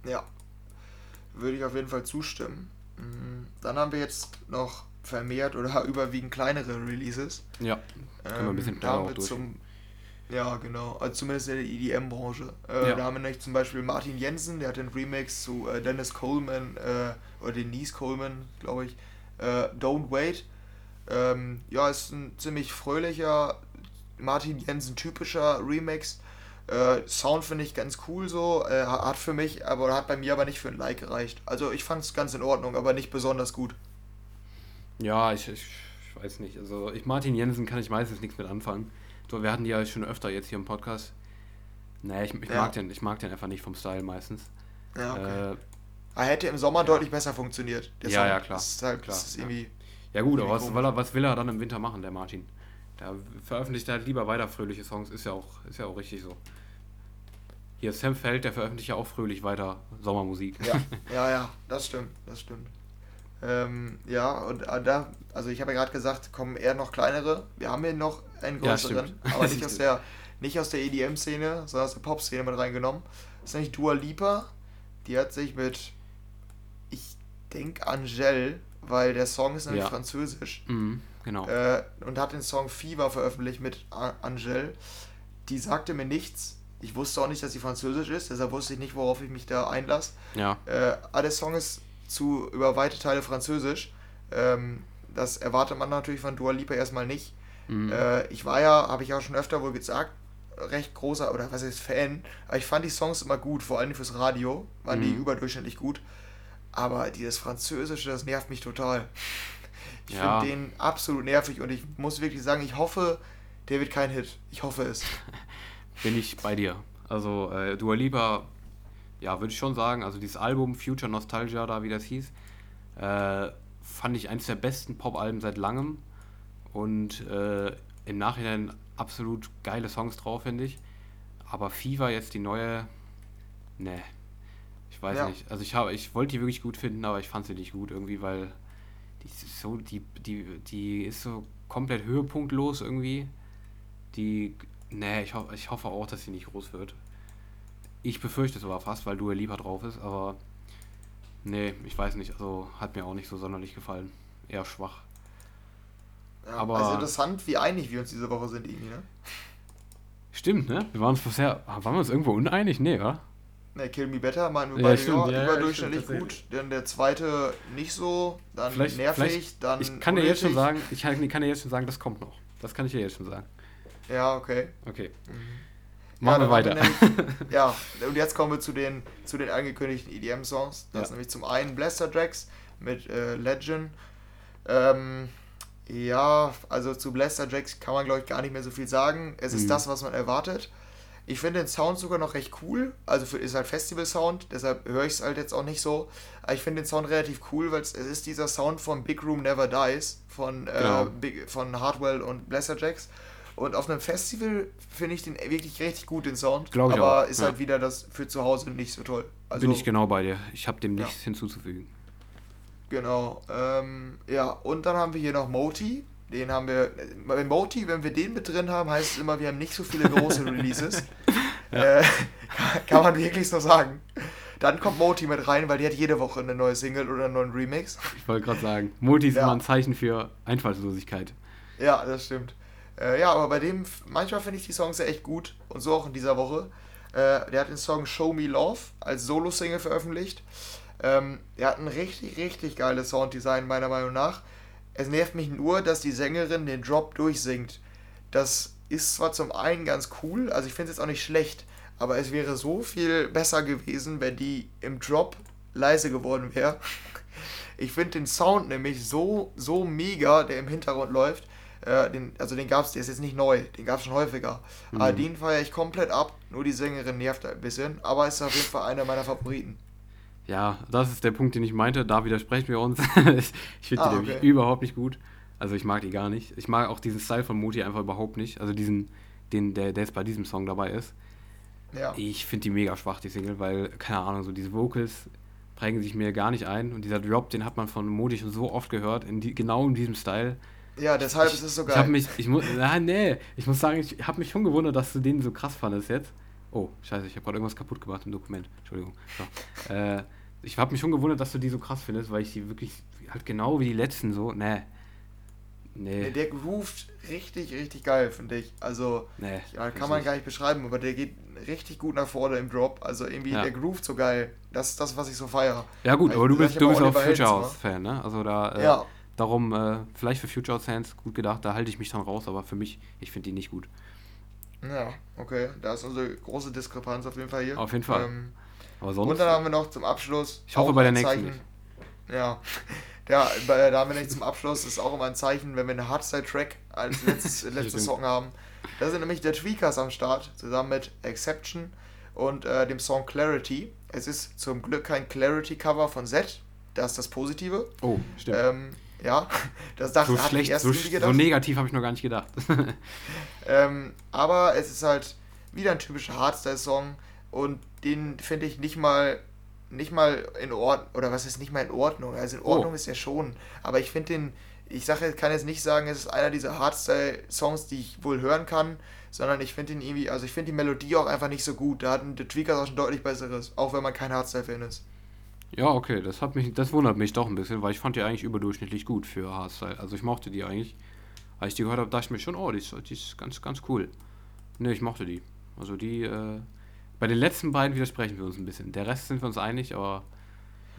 Ja, würde ich auf jeden Fall zustimmen. Mm, Dann haben wir jetzt noch vermehrt oder überwiegend kleinere Releases. Ja, können wir ein bisschen Ähm, da haben wir durch. zum Ja, genau. Also zumindest in der EDM-Branche. Äh, Ja. Da haben wir nämlich zum Beispiel Martin Jensen, der hat den Remix zu äh, Dennis Coleman, äh, oder Denise Coleman, glaube ich, äh, Don't Wait. Ähm, ja, ist ein ziemlich fröhlicher, Martin Jensen typischer Remix. Äh, Sound finde ich ganz cool so, äh, hat für mich, aber hat bei mir aber nicht für ein Like gereicht. Also ich fand es ganz in Ordnung, aber nicht besonders gut. Ja, ich, ich, ich weiß nicht. Also ich Martin Jensen kann ich meistens nichts mit anfangen. So, wir hatten die ja schon öfter jetzt hier im Podcast. Nee, ich, ich, Ja. mag den, ich mag den einfach nicht vom Style meistens. Ja, okay. Äh, er hätte im Sommer deutlich besser funktioniert. Ja, Song. ja, klar. Das ist, halt, Klar, das ist ja. irgendwie. Ja gut, aber was, er, was will er dann im Winter machen, der Martin? Der veröffentlicht halt lieber weiter fröhliche Songs, ist ja auch, ist ja auch richtig so. Hier Sam Feld, der veröffentlicht ja auch fröhlich weiter Sommermusik. Ja, ja, ja, das stimmt, das stimmt. Ähm, ja, und äh, da, also ich habe ja gerade gesagt, kommen eher noch kleinere. Wir haben hier noch einen Ja, größeren, stimmt. aber nicht aus der, nicht aus der EDM-Szene, sondern aus der Pop-Szene mit reingenommen. Das ist nämlich Dua Lipa. Die hat sich mit, ich denke Angel, weil der Song ist nämlich Ja. französisch, Mhm, genau. äh, und hat den Song Fever veröffentlicht mit A- Angel. Die sagte mir nichts. Ich wusste auch nicht, dass sie französisch ist, deshalb wusste ich nicht, worauf ich mich da einlasse. ja. Äh, aber der Song ist zu über weite Teile französisch. Ähm, das erwartet man natürlich von Dua Lipa erstmal nicht. Mhm. Äh, ich war ja, habe ich auch schon öfter wohl gesagt, recht großer, oder was heißt Fan, aber ich fand die Songs immer gut, vor allem fürs Radio, waren die Mhm. überdurchschnittlich gut. Aber dieses Französische, das nervt mich total. Ich Ja. finde den absolut nervig und ich muss wirklich sagen, ich hoffe, der wird kein Hit. Ich hoffe es. bin ich bei dir. Also äh, Dua Lipa, ja, würde ich schon sagen, also dieses Album Future Nostalgia, da wie das hieß, äh, fand ich eines der besten Pop-Alben seit langem und äh, im Nachhinein absolut geile Songs drauf, finde ich. Aber Fever jetzt die neue, ne, ich weiß Ja. nicht. Also ich habe, ich wollte die wirklich gut finden, aber ich fand sie nicht gut irgendwie, weil die ist so, die, die, die ist so komplett höhepunktlos irgendwie. Die, nee, ich, ho ich hoffe auch, dass sie nicht groß wird. Ich befürchte es aber fast, weil Dua Lipa drauf ist, aber nee, ich weiß nicht, also hat mir auch nicht so sonderlich gefallen. Eher schwach. Ja, aber also interessant, wie einig wir uns diese Woche sind, irgendwie, ne? stimmt, ne? Wir waren uns bisher, waren wir uns irgendwo uneinig? Nee, oder? Ne, Kill Me Better meinen wir Ja, beide, stimmt, ja, ja, ja, überdurchschnittlich stimmt, gut. Dann der zweite nicht so, dann Vielleicht, nervig, vielleicht dann ich kann dir jetzt schon sagen, ich kann, kann dir jetzt schon sagen, das kommt noch. Das kann ich dir jetzt schon sagen. Ja, okay. Okay. Ja, Machen wir dann haben weiter. nämlich- ja, und jetzt kommen wir zu den, zu den angekündigten EDM-Songs. Das Ja. ist nämlich zum einen Blaster Tracks mit äh, Legend. Ähm, ja, also zu Blaster Tracks kann man, glaube ich, gar nicht mehr so viel sagen. Es ist Mhm. das, was man erwartet. Ich finde den Sound sogar noch recht cool. Also für, ist halt Festival-Sound, deshalb höre ich es halt jetzt auch nicht so. Aber ich finde den Sound relativ cool, weil es ist dieser Sound von Big Room Never Dies von, Genau. äh, Big, von Hardwell und Blaster Jacks. Und auf einem Festival finde ich den wirklich richtig gut, den Sound. Glaub ich aber auch, ist ja. halt wieder das für zu Hause nicht so toll. Also, Bin ich genau bei dir. Ich habe dem Ja. nichts hinzuzufügen. Genau. Ähm, ja, und dann haben wir hier noch Moti. Den haben wir. Bei Moti, wenn wir den mit drin haben, heißt es immer, wir haben nicht so viele große Releases. äh, kann man wirklich so sagen. Dann kommt Moti mit rein, weil die hat jede Woche eine neue Single oder einen neuen Remix. Ich wollte gerade sagen, Multi ist Ja. immer ein Zeichen für Einfallslosigkeit. Ja, das stimmt. Äh, ja, aber bei dem, manchmal finde ich die Songs ja echt gut. Und so auch in dieser Woche. Äh, der hat den Song Show Me Love als Solo-Single veröffentlicht. Ähm, der hat ein richtig, richtig geiles Sounddesign, meiner Meinung nach. Es nervt mich nur, dass die Sängerin den Drop durchsingt. Das ist zwar zum einen ganz cool, also ich finde es jetzt auch nicht schlecht, aber es wäre so viel besser gewesen, wenn die im Drop leise geworden wäre. Ich finde den Sound nämlich so, so mega, der im Hintergrund läuft. Äh, den, also den gab es, der ist jetzt nicht neu, den gab es schon häufiger. Aber den feiere ich komplett ab. Nur die Sängerin nervt ein bisschen, aber ist auf jeden Fall einer meiner Favoriten. Ja, das ist der Punkt, den ich meinte. Da widersprechen wir uns. ich ich finde Ah, die nämlich okay. überhaupt nicht gut. Also ich mag die gar nicht. Ich mag auch diesen Style von Moti einfach überhaupt nicht. Also diesen, den, der, der jetzt bei diesem Song dabei ist. Ja. Ich finde die mega schwach, die Single, weil, keine Ahnung, so diese Vocals prägen sich mir gar nicht ein. Und dieser Drop, den hat man von Moti schon so oft gehört, in die, genau in diesem Style. Ja, deshalb ich, ist es so Ich habe geil. mich, ich muss, nein, nee, ich muss sagen, ich habe mich schon gewundert, dass du den so krass fandest jetzt. Oh, scheiße, ich habe gerade irgendwas kaputt gemacht im Dokument. Entschuldigung. So. Äh, ich habe mich schon gewundert, dass du die so krass findest, weil ich die wirklich halt genau wie die letzten so, nee. Nee, der groovt richtig, richtig geil, finde ich. Also, nee. ja, kann man gar nicht beschreiben, aber der geht richtig gut nach vorne im Drop. Also irgendwie, Ja. der groovt so geil. Das ist das, was ich so feiere. Ja gut, aber du bist, du auch bist auch Future Heldens, House Fan, ne? Also da, äh, Ja. darum, äh, vielleicht für Future House Fans gut gedacht, da halte ich mich dann raus, aber für mich, ich finde die nicht gut. Ja, okay. Da ist unsere große Diskrepanz auf jeden Fall hier. Auf jeden Fall. Ähm, Aber sonst, Und dann haben wir noch zum Abschluss. Ich hoffe bei der nächsten Zeichen. Ja. ja, bei, da haben wir nicht zum Abschluss. ist auch immer ein Zeichen, wenn wir einen Hardstyle-Track als letztes, letztes. Song haben. Da sind nämlich der Tweakers am Start, zusammen mit Exception und äh, dem Song Clarity. Es ist zum Glück kein Clarity-Cover von Z. Das ist das Positive. oh, stimmt. Ähm, ja, das dachte so schlecht, erst so, so negativ habe ich noch gar nicht gedacht. Ähm, aber es ist halt wieder ein typischer Hardstyle-Song und den finde ich nicht mal nicht mal in Ordnung, oder was ist nicht mal in Ordnung? Also in Oh. Ordnung ist er schon, aber ich finde den, ich sage, kann jetzt nicht sagen, es ist einer dieser Hardstyle-Songs, die ich wohl hören kann, sondern ich finde ihn irgendwie, also ich finde die Melodie auch einfach nicht so gut. Da hatten die Tweakers auch schon deutlich besseres, auch wenn man kein Hardstyle-Fan ist. ja, okay, das hat mich, das wundert mich doch ein bisschen, weil ich fand die eigentlich überdurchschnittlich gut für Hardstyle. Also ich mochte die eigentlich. Als ich die gehört habe, dachte ich mir schon, oh, die ist, die ist ganz, ganz cool. Ne, ich mochte die. Also die, äh, bei den letzten beiden widersprechen wir uns ein bisschen. Der Rest sind wir uns einig, aber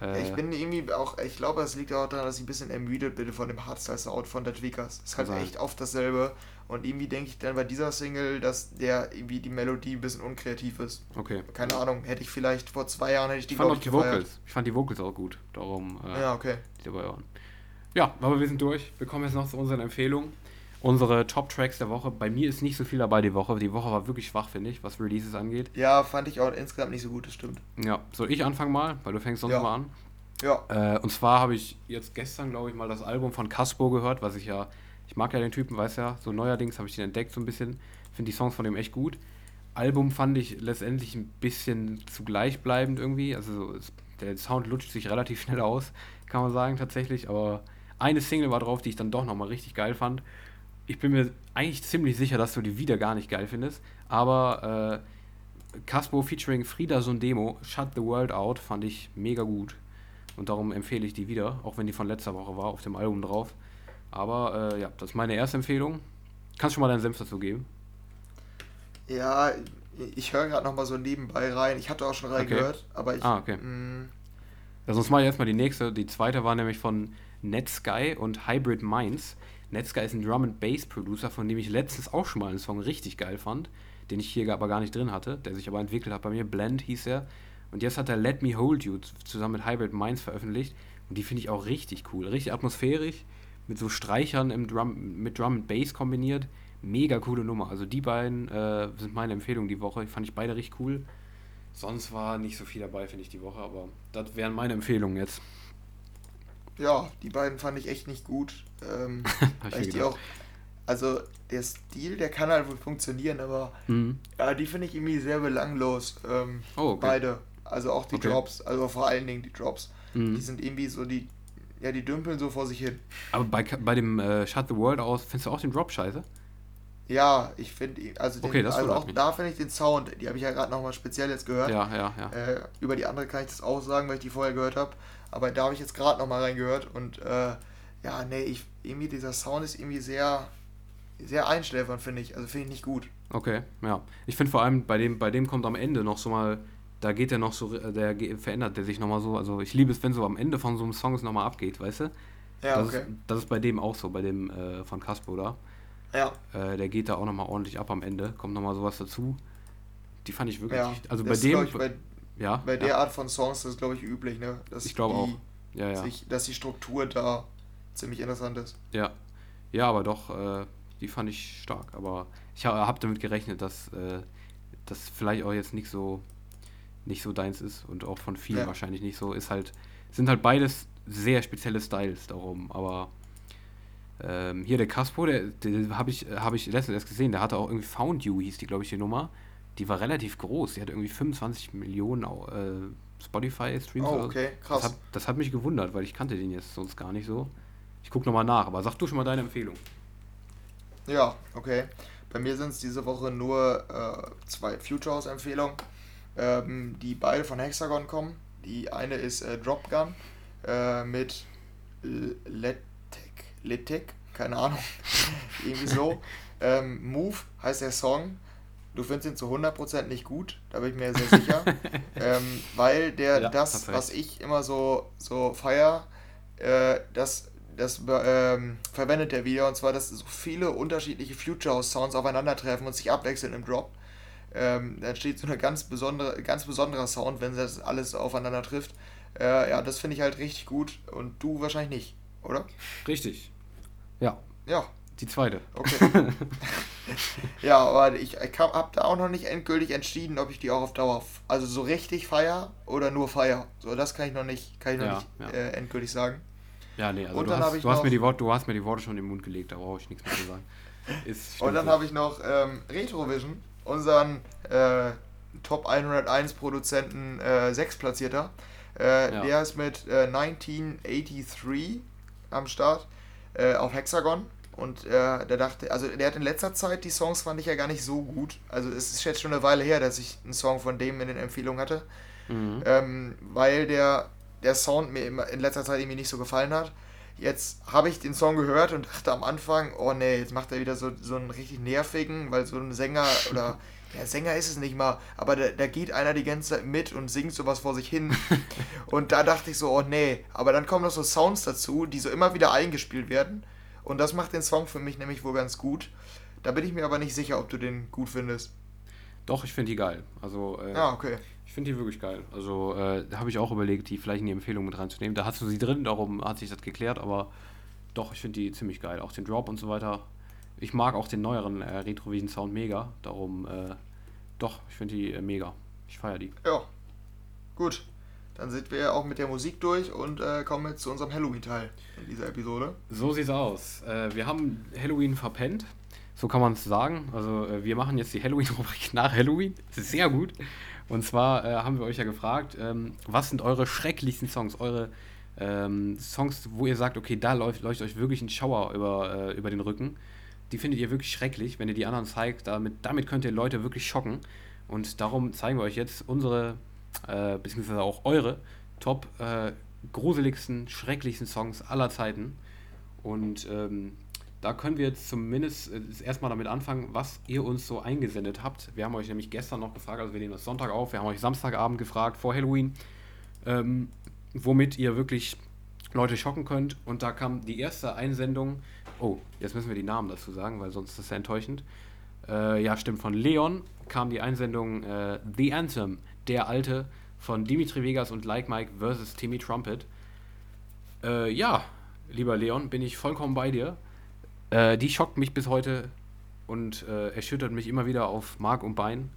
äh, Ich bin irgendwie auch, ich glaube, es liegt auch daran, dass ich ein bisschen ermüdet bin von dem Hardstyle-Sound von der Tweakers. Es ist halt sein. echt oft dasselbe. Und irgendwie denke ich dann bei dieser Single, dass der irgendwie die Melodie ein bisschen unkreativ ist. okay. Keine Ahnung, hätte ich vielleicht vor zwei Jahren hätte ich die, Ich fand auch die gefeiert. Vocals. Ich fand die Vocals auch gut. Darum, äh, Ja, okay. die dabei waren. Ja, aber wir sind durch. Wir kommen jetzt noch zu unseren Empfehlungen. Unsere Top-Tracks der Woche. Bei mir ist nicht so viel dabei die Woche. Die Woche war wirklich schwach, finde ich, was Releases angeht. Ja, fand ich auch insgesamt nicht so gut, das stimmt. Ja, soll ich anfangen mal? Weil du fängst sonst Ja. mal an. Ja, Äh, und zwar habe ich jetzt gestern, glaube ich, mal das Album von Caspo gehört, was ich ja, ich mag ja den Typen, weiß ja, so neuerdings habe ich den entdeckt so ein bisschen, finde die Songs von dem echt gut. Album fand ich letztendlich ein bisschen zu gleichbleibend irgendwie, also der Sound lutscht sich relativ schnell aus, kann man sagen tatsächlich, aber eine Single war drauf, die ich dann doch nochmal richtig geil fand. Ich bin mir eigentlich ziemlich sicher, dass du die wieder gar nicht geil findest, aber äh, Caspo featuring Frida Sundemo, Shut the World Out, fand ich mega gut. Und darum empfehle ich die wieder, auch wenn die von letzter Woche war, auf dem Album drauf. Aber äh, ja, das ist meine erste Empfehlung. Kannst du schon mal deinen Senf dazu geben? Ja, ich höre gerade nochmal so nebenbei rein. Ich hatte auch schon reingehört, okay. aber ich. Ah, okay. Mh, ja, sonst mache ich erstmal die nächste. Die zweite war nämlich von Netsky und Hybrid Minds. Netsky ist ein Drum and Bass Producer, von dem ich letztens auch schon mal einen Song richtig geil fand, den ich hier aber gar nicht drin hatte, der sich aber entwickelt hat bei mir. Blend hieß er. Und jetzt hat er Let Me Hold You zusammen mit Hybrid Minds veröffentlicht. Und die finde ich auch richtig cool. Richtig atmosphärisch, mit so Streichern im Drum, mit Drum and Bass kombiniert. Mega coole Nummer. Also die beiden äh, sind meine Empfehlung die Woche. Fand ich beide richtig cool. Sonst war nicht so viel dabei, finde ich, die Woche, aber das wären meine Empfehlungen jetzt. Ja, die beiden fand ich echt nicht gut. Ähm, weil ich die auch. Also, der Stil, der kann halt wohl funktionieren, aber Mhm. ja, die finde ich irgendwie sehr belanglos. Ähm, Oh, okay. Beide. Also auch die Okay. Drops, also vor allen Dingen die Drops. Mhm. Die sind irgendwie so, die. Ja, die dümpeln so vor sich hin. Aber bei, bei dem äh, Shut the World aus, findest du auch den Drop scheiße? Ja, ich finde, also, den, Okay, also auch mich. da finde ich den Sound, die habe ich ja gerade nochmal speziell jetzt gehört. Ja, ja, ja. Äh, über die andere kann ich das auch sagen, weil ich die vorher gehört habe. Aber da habe ich jetzt gerade nochmal reingehört und äh, ja, nee, ich, irgendwie dieser Sound ist irgendwie sehr, sehr einschläfernd, finde ich. Also finde ich nicht gut. Okay, ja. Ich finde vor allem, bei dem, bei dem kommt am Ende noch so mal, da geht der noch so, äh, der verändert der sich nochmal so. Also ich liebe es, wenn so am Ende von so einem Song es nochmal abgeht, weißt du? Ja, das, okay. ist, das ist bei dem auch so, bei dem äh, von Caspo da. Ja, Äh, der geht da auch nochmal ordentlich ab am Ende, kommt nochmal sowas dazu. Die fand ich wirklich. ja. Also bei das ist, dem. ich, bei, ja, bei der ja, Art von Songs ist glaube ich üblich, ne? Dass Ich glaube die- auch. ja, ja. Sich, dass die Struktur da ziemlich interessant ist. Ja, ja, aber doch, äh, die fand ich stark. Aber ich habe hab damit gerechnet, dass äh, das vielleicht auch jetzt nicht so nicht so deins ist und auch von vielen Ja. wahrscheinlich nicht so. Ist halt, sind halt beides sehr spezielle Styles darum. Aber ähm, hier der Caspo, der, der habe ich, habe ich letztens erst gesehen, der hatte auch irgendwie Found You, hieß die, glaube ich, die Nummer. Die war relativ groß. Die hatte irgendwie 25 Millionen äh, Spotify-Streams. Oh, okay, Das krass. hat, das hat mich gewundert, weil ich kannte den jetzt sonst gar nicht so. Ich gucke nochmal nach, aber sag du schon mal deine Empfehlung. Ja, okay. Bei mir sind es diese Woche nur äh, zwei Future House Empfehlungen, ähm, die beide von Hexagon kommen. Die eine ist äh, Drop Gun äh, mit L- Letek, keine Ahnung, irgendwie so. ähm, Move heißt der Song. Du findest ihn zu 100% nicht gut, da bin ich mir sehr sicher. ähm, weil der Ja, das, was ich immer so, so feier, äh, das, das ähm, verwendet er wieder. Und zwar, dass so viele unterschiedliche Future House Sounds aufeinandertreffen und sich abwechseln im Drop. Ähm, da entsteht so eine ganz besondere, ganz besonderer Sound, wenn das alles aufeinander trifft. Äh, ja, das finde ich halt richtig gut. Und du wahrscheinlich nicht, oder? Richtig. Ja, Ja, die zweite. okay. ja, aber ich, ich habe da auch noch nicht endgültig entschieden, ob ich die auch auf Dauer, also so richtig feier oder nur feier. So, das kann ich noch nicht, kann ich noch Ja, nicht ja. Äh, endgültig sagen. Ja, nee, also Und du, dann hast, du, hast mir die Worte, du hast mir die Worte schon in den Mund gelegt, da brauche ich nichts mehr zu sagen. Ist, Und dann so. habe ich noch ähm, Retrovision, unseren äh, Top 101 Produzenten äh, sechsplatzierter. Äh, Ja. Der ist mit äh, 1983 am Start äh, auf Hexagon. Und äh, der dachte, also der hat in letzter Zeit die Songs fand ich ja gar nicht so gut. Also es ist jetzt schon eine Weile her, dass ich einen Song von dem in den Empfehlungen hatte. Mhm. Ähm, weil der, der Sound mir in letzter Zeit irgendwie nicht so gefallen hat. Jetzt habe ich den Song gehört und dachte am Anfang, oh nee, jetzt macht er wieder so, so einen richtig nervigen, weil so ein Sänger oder ja, Sänger ist es nicht mal, aber da, da geht einer die ganze Zeit mit und singt sowas vor sich hin. und da dachte ich so, oh nee, aber dann kommen noch so Sounds dazu, die so immer wieder eingespielt werden. Und das macht den Song für mich nämlich wohl ganz gut. Da bin ich mir aber nicht sicher, ob du den gut findest. Doch, ich finde die geil. Also, äh, Ja, okay. ich finde die wirklich geil. Also, äh, da habe ich auch überlegt, die vielleicht in die Empfehlung mit reinzunehmen. Da hast du sie drin, darum hat sich das geklärt, aber doch, ich finde die ziemlich geil. Auch den Drop und so weiter. Ich mag auch den neueren äh, Retrovision-Sound mega, darum, äh, doch, ich finde die äh, mega. Ich feiere die. Ja, gut. Dann sind wir auch mit der Musik durch und äh, kommen jetzt zu unserem Halloween-Teil in dieser Episode. So sieht's aus. Äh, wir haben Halloween verpennt. So kann man es sagen. Also äh, wir machen jetzt die Halloween-Rubrik nach Halloween. Das ist sehr gut. Und zwar haben wir euch ja gefragt, ähm, was sind eure schrecklichsten Songs? Eure ähm, Songs, wo ihr sagt, okay, da läuft, läuft euch wirklich ein Schauer über, über den Rücken. Die findet ihr wirklich schrecklich, wenn ihr die anderen zeigt. Damit, damit könnt ihr Leute wirklich schocken. Und darum zeigen wir euch jetzt unsere, äh, beziehungsweise auch eure Top äh, gruseligsten, schrecklichsten Songs aller Zeiten. Und ähm, da können wir jetzt zumindest äh, erstmal damit anfangen, was ihr uns so eingesendet habt. Wir haben euch nämlich gestern noch gefragt, also wir nehmen das Sonntag auf, wir haben euch Samstagabend gefragt vor Halloween, ähm, womit ihr wirklich Leute schocken könnt. Und da kam die erste Einsendung. Oh, jetzt müssen wir die Namen dazu sagen, weil sonst ist das ja enttäuschend. Äh, ja, stimmt. Von Leon kam die Einsendung äh, The Anthem, der alte, von Dimitri Vegas und Like Mike versus Timmy Trumpet. Äh, ja, lieber Leon, bin ich vollkommen bei dir. Äh, die schockt mich bis heute und äh, erschüttert mich immer wieder auf Mark und Bein.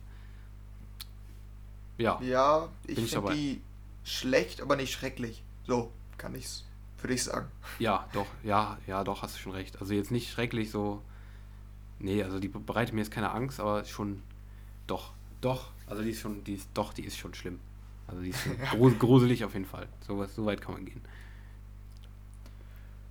Ja. Ja, ich, ich finde die schlecht, aber nicht schrecklich. So kann ich's für dich sagen. Ja, doch, ja, ja, doch, hast du schon recht. Also jetzt nicht schrecklich so. Nee, also die bereitet mir jetzt keine Angst, aber schon doch, doch. Also die ist schon, die ist doch, die ist schon schlimm. Also die ist schon gruselig auf jeden Fall. So, so weit kann man gehen.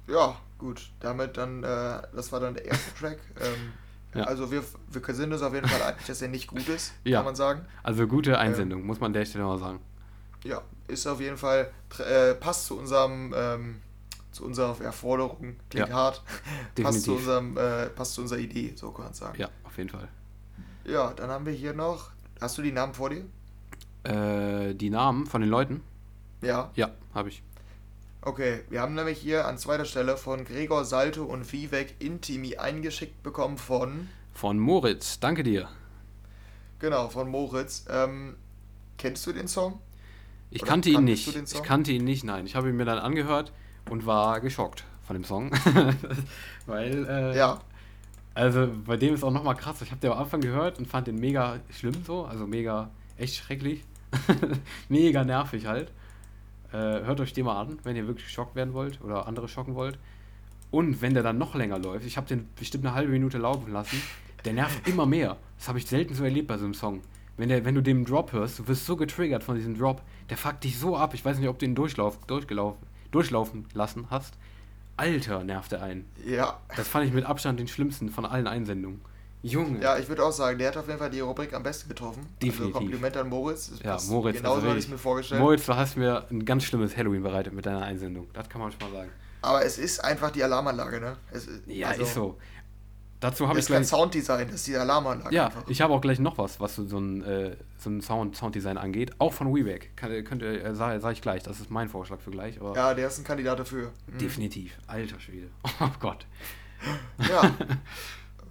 Ja, gut. Damit dann, äh, das war dann der erste Track. Ähm, ja. Also wir, wir sind uns auf jeden Fall einig, dass er nicht gut ist, ja. kann man sagen. Also gute Einsendung, ähm, muss man an der Stelle mal sagen. Ja, ist auf jeden Fall, äh, passt zu unserem, ähm, zu unserer Erforderung, klingt ja. hart, passt zu, unserem, äh, passt zu unserer Idee, so kann man sagen. Ja, auf jeden Fall. Ja, dann haben wir hier noch, hast du die Namen vor dir? Äh, die Namen von den Leuten? Ja. Ja, habe ich. Okay, wir haben nämlich hier an zweiter Stelle von Gregor Salto und Vivek Intimi eingeschickt bekommen von. Von Moritz, danke dir. Genau, von Moritz. Ähm, kennst du den Song? Ich Oder kannte ihn nicht. Ich kannte ihn nicht, nein. Ich habe ihn mir dann angehört und war geschockt von dem Song. Weil, äh, ja. Also bei dem ist auch nochmal krass. Ich habe den am Anfang gehört und fand den mega schlimm so. Also mega, echt schrecklich. mega nervig halt. Äh, hört euch den mal an, wenn ihr wirklich geschockt werden wollt oder andere schocken wollt. Und wenn der dann noch länger läuft, ich habe den bestimmt eine halbe Minute laufen lassen, der nervt immer mehr. Das habe ich selten so erlebt bei so einem Song. Wenn, der, wenn du den Drop hörst, du wirst so getriggert von diesem Drop, der fuckt dich so ab. Ich weiß nicht, ob du ihn durchlauf, durchgelaufen, durchlaufen lassen hast. Alter, nervt er einen. Ja. Das fand ich mit Abstand den schlimmsten von allen Einsendungen. Junge. Ja, ich würde auch sagen, der hat auf jeden Fall die Rubrik am besten getroffen. Also Definitiv. Also Kompliment an Moritz. Ja, Moritz. Genauso also hatte ich mir vorgestellt. Moritz, du hast mir ein ganz schlimmes Halloween bereitet mit deiner Einsendung. Das kann man schon mal sagen. Aber es ist einfach die Alarmanlage, ne? Es, ja, also, ist so. Dazu habe ich gleich. Das ist kein Sounddesign, das ist die Alarmanlage. Ja, einfach. ich habe auch gleich noch was, was so ein, äh, so ein Sound, Sounddesign angeht. Auch von WeBack. könnt ihr, äh, sage sag ich gleich, das ist mein Vorschlag für gleich. ja, der ist ein Kandidat dafür. Mhm. Definitiv. Alter Schwede. Oh Gott. Ja.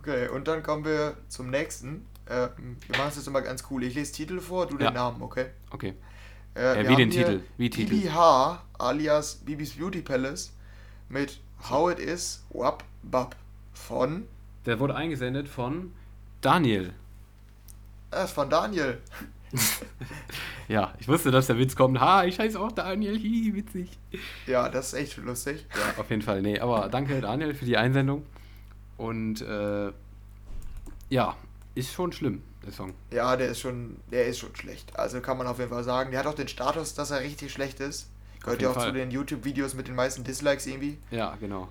Okay, und dann kommen wir zum nächsten. Äh, wir machen es jetzt immer ganz cool. Ich lese Titel vor, du ja. den Namen, okay? Okay. Äh, äh, wie den Titel? Wie Titel? Bibi H, alias Bibis Beauty Palace mit How It Is Wap Bab von. Der wurde eingesendet von Daniel. Er ist von Daniel. ja, ich wusste, dass der Witz kommt. Ha, ich heiße auch Daniel. Hi, witzig. Ja, das ist echt lustig. Ja, auf jeden Fall. Nee, aber danke, Daniel, für die Einsendung. Und äh, ja, ist schon schlimm, der Song. Ja, der ist schon, der ist schon schlecht. Also kann man auf jeden Fall sagen. Der hat auch den Status, dass er richtig schlecht ist. Gehört ja auch Fall. zu den YouTube-Videos mit den meisten Dislikes irgendwie. Ja, genau.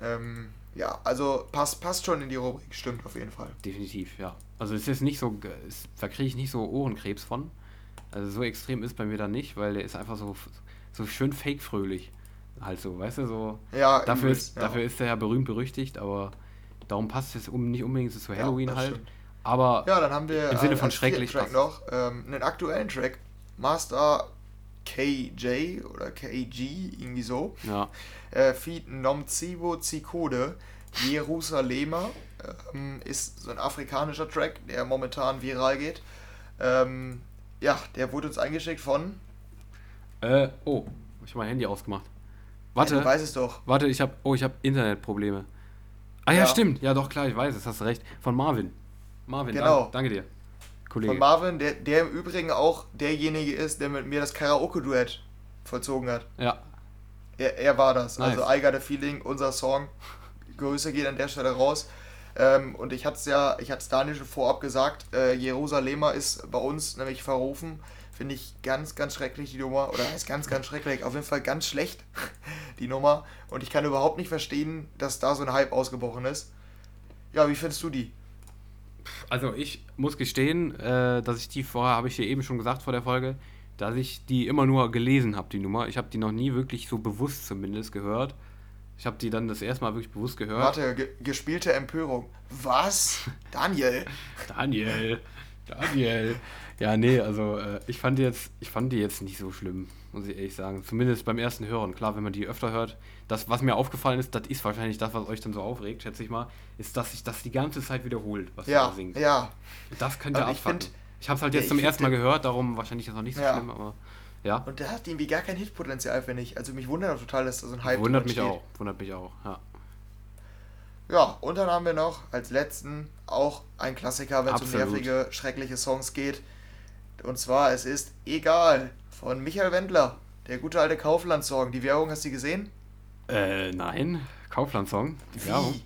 Ähm, ja, also passt, passt schon in die Rubrik, stimmt auf jeden Fall. Definitiv, ja. Also es ist nicht so, es, da kriege ich nicht so Ohrenkrebs von. Also so extrem ist bei mir dann nicht, weil der ist einfach so, so schön fake-fröhlich halt so, weißt du, so. Ja, dafür, ist, ja. dafür ist er ja berühmt berüchtigt, aber darum passt es um, nicht unbedingt zu Halloween ja, halt. Stimmt. Aber ja, dann haben wir im Sinne von schrecklich Track noch ähm, einen aktuellen Track, Master KJ oder KG, irgendwie so. Ja. Äh, Feed Nomzivo Zikode, Jerusalemer, ähm, ist so ein afrikanischer Track, der momentan viral geht. Ähm, ja, der wurde uns eingeschickt von. Äh, oh, ich habe mein Handy ausgemacht. Warte. Ja, du weißt es doch. Warte, ich habe oh, ich habe Internetprobleme. Ah ja, ja, stimmt. Ja, doch klar, ich weiß es, hast recht. Von Marvin. Marvin, genau. danke, danke dir. Kollege. Von Marvin, der, der im Übrigen auch derjenige ist, der mit mir das Karaoke-Duett vollzogen hat. Ja. Er, er war das. Nice. Also I Got a Feeling, unser Song. Grüße geht an der Stelle raus. Ähm, und ich hatte es ja, ich hatte es Daniel schon vorab gesagt, äh, Jerusalemer ist bei uns nämlich verrufen Finde ich ganz, ganz schrecklich die Nummer. Oder ist ganz, ganz schrecklich. Auf jeden Fall ganz schlecht, die Nummer. Und ich kann überhaupt nicht verstehen, dass da so ein Hype ausgebrochen ist. Ja, wie findest du die? Also ich muss gestehen, äh, dass ich die vorher, habe ich dir eben schon gesagt vor der Folge, dass ich die immer nur gelesen habe, die Nummer. Ich habe die noch nie wirklich so bewusst zumindest gehört. Ich habe die dann das erste Mal wirklich bewusst gehört. Warte, ge gespielte Empörung. Was? Daniel? Daniel, Daniel. Ja, nee, also äh, ich fand die jetzt, ich fand die jetzt nicht so schlimm, muss ich ehrlich sagen. Zumindest beim ersten Hören. Klar, wenn man die öfter hört, das, was mir aufgefallen ist, das ist wahrscheinlich das, was euch dann so aufregt, schätze ich mal, ist, dass sich das die ganze Zeit wiederholt, was Ja, ihr singt. ja. Das könnte ich abfacken. find- Ich habe es halt Ja, jetzt ich zum ersten Mal gehört, darum wahrscheinlich das noch nicht so Ja. schlimm, aber ja. Und der hat irgendwie gar kein Hitpotenzial, finde ich. Also mich wundert auch total, dass da so ein Hype Wundert mich steht. auch, wundert mich auch, ja. Ja, und dann haben wir noch als letzten auch ein Klassiker, wenn es um nervige, schreckliche Songs geht. Und zwar, es ist Egal von Michael Wendler. Der gute alte Kaufland-Song. Die Werbung, hast du die gesehen? Äh, nein, Kaufland-Song, die Werbung. Wie?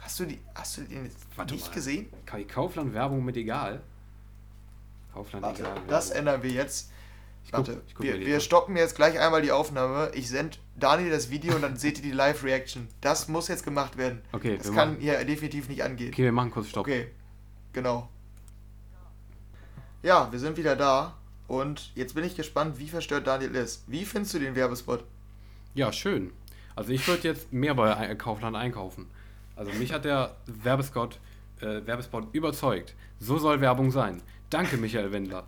Hast du, die, hast du den jetzt Warte nicht mal. gesehen? Ka- Kaufland-Werbung mit egal. Kaufland Warte, egal. das Werbung. ändern wir jetzt. Ich guck- Warte, ich guck wir, wir stoppen jetzt gleich einmal die Aufnahme. Ich sende Daniel das Video und dann seht ihr die Live-Reaction. Das muss jetzt gemacht werden. Okay, das kann machen- hier definitiv nicht angehen. Okay, wir machen kurz Stopp. Okay, genau. Ja, wir sind wieder da und jetzt bin ich gespannt, wie verstört Daniel ist. Wie findest du den Werbespot? Ja, schön. Also ich würde jetzt mehr bei Ei- Kaufland einkaufen. Also mich hat der Werbespot, äh, Werbespot überzeugt. So soll Werbung sein. Danke, Michael Wendler.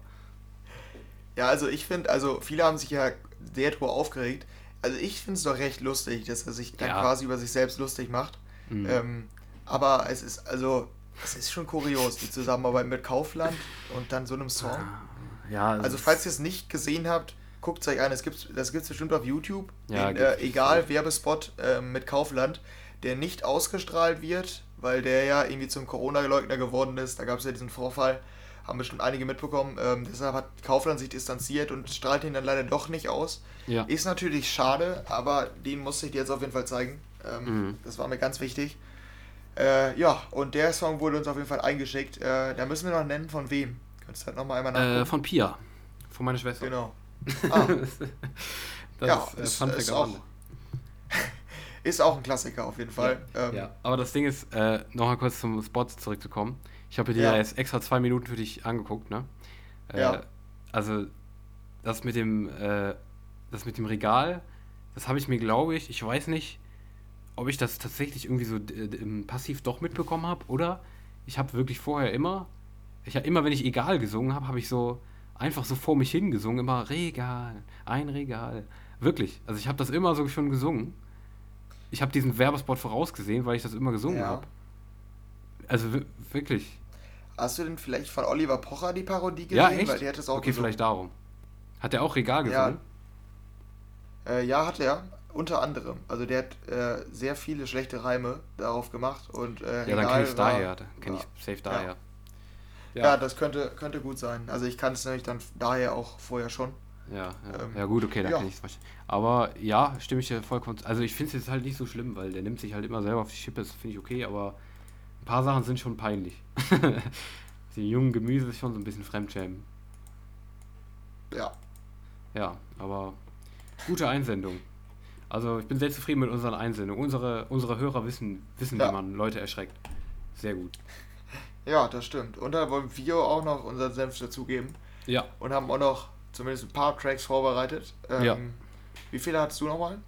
Ja, also ich finde, also viele haben sich ja sehr drüber aufgeregt. Also ich finde es doch recht lustig, dass er sich dann Ja. quasi über sich selbst lustig macht. Mhm. Ähm, aber es ist, also, es ist schon kurios, die Zusammenarbeit mit Kaufland und dann so einem Song. Ja, Also falls ihr es nicht gesehen habt, guckt es euch an. Es gibt's, das gibt es bestimmt auf YouTube. Ja, den, äh, egal, Werbespot äh, mit Kaufland, der nicht ausgestrahlt wird, weil der ja irgendwie zum Corona-Leugner geworden ist. Da gab es ja diesen Vorfall, haben bestimmt einige mitbekommen. Ähm, deshalb hat Kaufland sich distanziert und strahlt ihn dann leider doch nicht aus. ja. Ist natürlich schade, aber den musste ich dir jetzt auf jeden Fall zeigen. Ähm, Mhm. Das war mir ganz wichtig. Äh, ja, und der Song wurde uns auf jeden Fall eingeschickt. Äh, da müssen wir noch nennen, von wem. Könntest du halt nochmal einmal nachgucken? Äh, von Pia. Von meiner Schwester. Genau. Ah, das ja, ist, äh, ist, ist, auch, ist auch ein Klassiker auf jeden Fall. Ähm, Ja, aber das Ding ist, äh, nochmal kurz zum Spot zurückzukommen. Ich habe dir Ja. jetzt extra zwei Minuten für dich angeguckt, ne? Äh, Ja. Also, das mit dem, äh, das mit dem Regal, das habe ich mir, glaube ich, ich weiß nicht, ob ich das tatsächlich irgendwie so äh, passiv doch mitbekommen habe oder ich habe wirklich vorher immer, ich habe immer, wenn ich egal gesungen habe, habe ich so einfach so vor mich hingesungen, immer Regal, ein Regal. Wirklich. Also ich habe das immer so schon gesungen. Ich habe diesen Werbespot vorausgesehen, weil ich das immer gesungen Ja. habe. Also wi- wirklich. Hast du denn vielleicht von Oliver Pocher die Parodie gesehen? Ja, echt? Weil der hat es auch okay, gesungen. vielleicht darum. Hat der auch Regal Ja, gesungen? Äh, ja, hat er. Unter anderem. Also der hat äh, sehr viele schlechte Reime darauf gemacht. Und, äh, Ja, dann kenne ich daher. Kenne ja. ich safe Ja. daher. Ja, das könnte, könnte gut sein. Also ich kann es nämlich dann daher auch vorher schon. Ja, ja. Ähm, ja gut, okay, dann ja. kenne ich es wahrscheinlich. Aber ja, stimme ich dir vollkommen. Also ich finde es jetzt halt nicht so schlimm, weil der nimmt sich halt immer selber auf die Schippe, das finde ich okay, aber paar Sachen sind schon peinlich. die jungen Gemüse ist schon so ein bisschen Fremdschämen. Ja. Ja, aber gute Einsendung. Also ich bin sehr zufrieden mit unseren Einsendungen. Unsere, unsere Hörer wissen, wissen Ja. wie man Leute erschreckt. Sehr gut. Ja, das stimmt. Und da wollen wir auch noch unseren Senf dazugeben. Ja, Und haben auch noch zumindest ein paar Tracks vorbereitet. Ähm, Ja. Wie viele hattest du nochmal?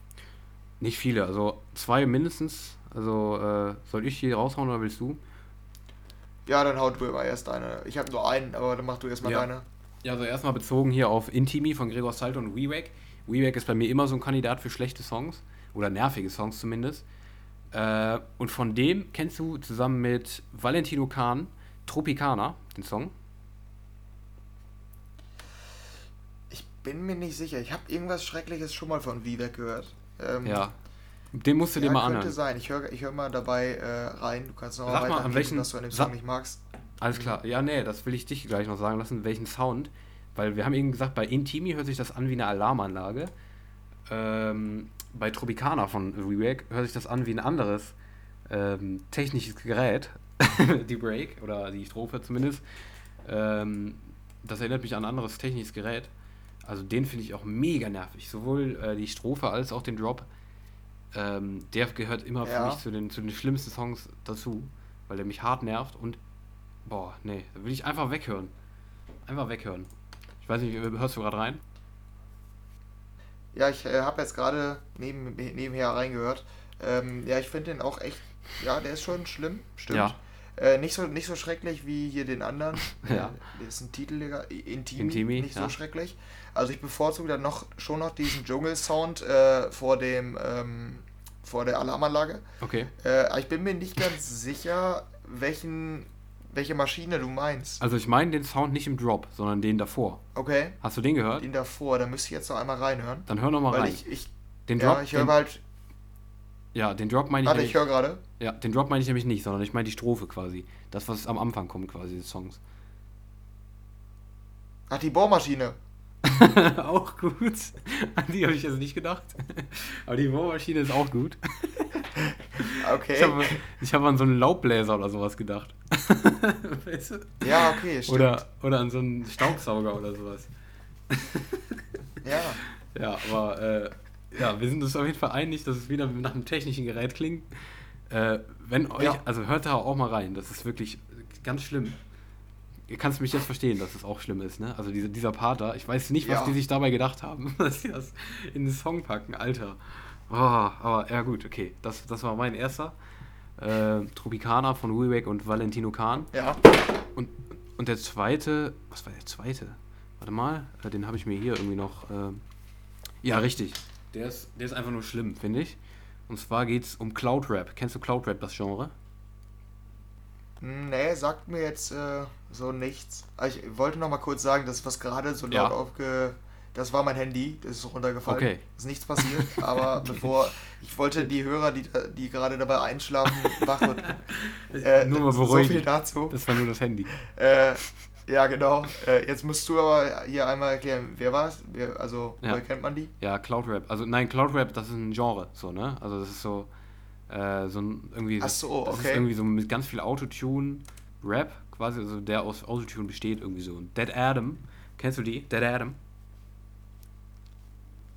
nicht viele, also zwei mindestens. Also äh, soll ich die raushauen oder willst du? Ja, dann hau du immer erst deine. Ich habe nur einen, aber dann mach du erstmal Ja. deine. Ja, also erstmal bezogen hier auf Intimi von Gregor Salto und WeWack. WeWack ist bei mir immer so ein Kandidat für schlechte Songs. Oder nervige Songs zumindest. Äh, und von dem kennst du zusammen mit Valentino Kahn Tropicana, den Song. Ich bin mir nicht sicher. Ich habe irgendwas Schreckliches schon mal von Vivek gehört. Ähm, Ja. Den musst du ja, dir mal könnte anhören. sein. Ich höre ich hör mal dabei äh, rein. Du kannst noch Sag mal an welchen was du an dem Song nicht magst. Alles Mhm. klar. Ja, nee, das will ich dich gleich noch sagen lassen, welchen Sound. Weil wir haben eben gesagt, bei Intimi hört sich das an wie eine Alarmanlage. Ähm, bei Tropicana von WeWack hört sich das an wie ein anderes ähm, technisches Gerät. die Break oder die Strophe zumindest. Ähm, das erinnert mich an ein anderes technisches Gerät. Also den finde ich auch mega nervig. Sowohl äh, die Strophe als auch den Drop. Ähm, der gehört immer für Ja. mich zu den, zu den schlimmsten Songs dazu, weil der mich hart nervt und boah, nee, da will ich einfach weghören. Einfach weghören. Ich weiß nicht, hörst du gerade rein? Ja, ich äh, habe jetzt gerade neben, nebenher reingehört. Ähm, ja, ich finde den auch echt, ja, der ist schon schlimm, stimmt. Ja. Äh, nicht, so, nicht so schrecklich wie hier den anderen. Ja. Äh, Das ist ein Titel, Digga. Intimi, Intimi, nicht ja. so schrecklich. Also ich bevorzuge dann noch schon noch diesen Dschungel-Sound äh, vor dem ähm, vor der Alarmanlage. Okay. Äh, ich bin mir nicht ganz sicher, welchen, welche Maschine du meinst. Also ich meine den Sound nicht im Drop, sondern den davor. Okay, Hast du den gehört? den davor, da müsste ich jetzt noch einmal reinhören. Dann hör noch mal Weil rein. ich, ich, den ja, Drop, ich höre halt, ja, den Drop meine ich warte, ich höre gerade. ja, den Drop meine ich nämlich nicht, sondern ich meine die Strophe quasi. Das, was am Anfang kommt quasi des Songs. Ach, die Bohrmaschine. auch gut. An die habe ich jetzt nicht gedacht. Aber die Bohrmaschine ist auch gut. Okay. Ich habe hab an so einen Laubbläser oder sowas gedacht. weißt du? Ja, okay, stimmt. Oder, oder an so einen Staubsauger oder sowas. Ja. Ja, aber äh, ja, wir sind uns auf jeden Fall einig, dass es wieder nach einem technischen Gerät klingt. Äh, wenn euch, Ja. also hört da auch mal rein, das ist wirklich ganz schlimm. Ihr kannst mich jetzt verstehen, dass es auch schlimm ist, ne? Also diese, dieser Part da, ich weiß nicht, was Ja. die sich dabei gedacht haben, dass sie das in den Song packen, Alter. Oh, aber ja gut, okay, das, das war mein erster. Äh, Tropicana von Wilbeck und Valentino Kahn. Ja. Und, und der zweite, was war der zweite? Warte mal, äh, den habe ich mir hier irgendwie noch. ähm, ja, richtig. Der ist, der ist einfach nur schlimm, finde ich. Und zwar geht es um Cloud Rap. Kennst du Cloud Rap, das Genre? Nee, sagt mir jetzt äh, so nichts. Aber Ich wollte noch mal kurz sagen, das, was gerade so Ja. laut aufge... Das war mein Handy, das ist runtergefallen. Okay. Ist nichts passiert, aber bevor... Ich wollte die Hörer, die, die gerade dabei einschlafen, wachrütteln. Äh, Nur mal so beruhigen. viel dazu. Das war nur das Handy. Äh, ja, genau. Äh, jetzt musst du aber hier einmal erklären, wer war es? Also, Ja. woher kennt man die? Ja, Cloud Rap. Also nein, Cloud Rap, das ist ein Genre, so, ne? Also das ist so, äh, so ein irgendwie. Ach so, das ist okay. irgendwie so mit ganz viel Autotune Rap, quasi, also der aus Autotune besteht irgendwie so. Und Dead Adam, kennst du die? Dead Adam?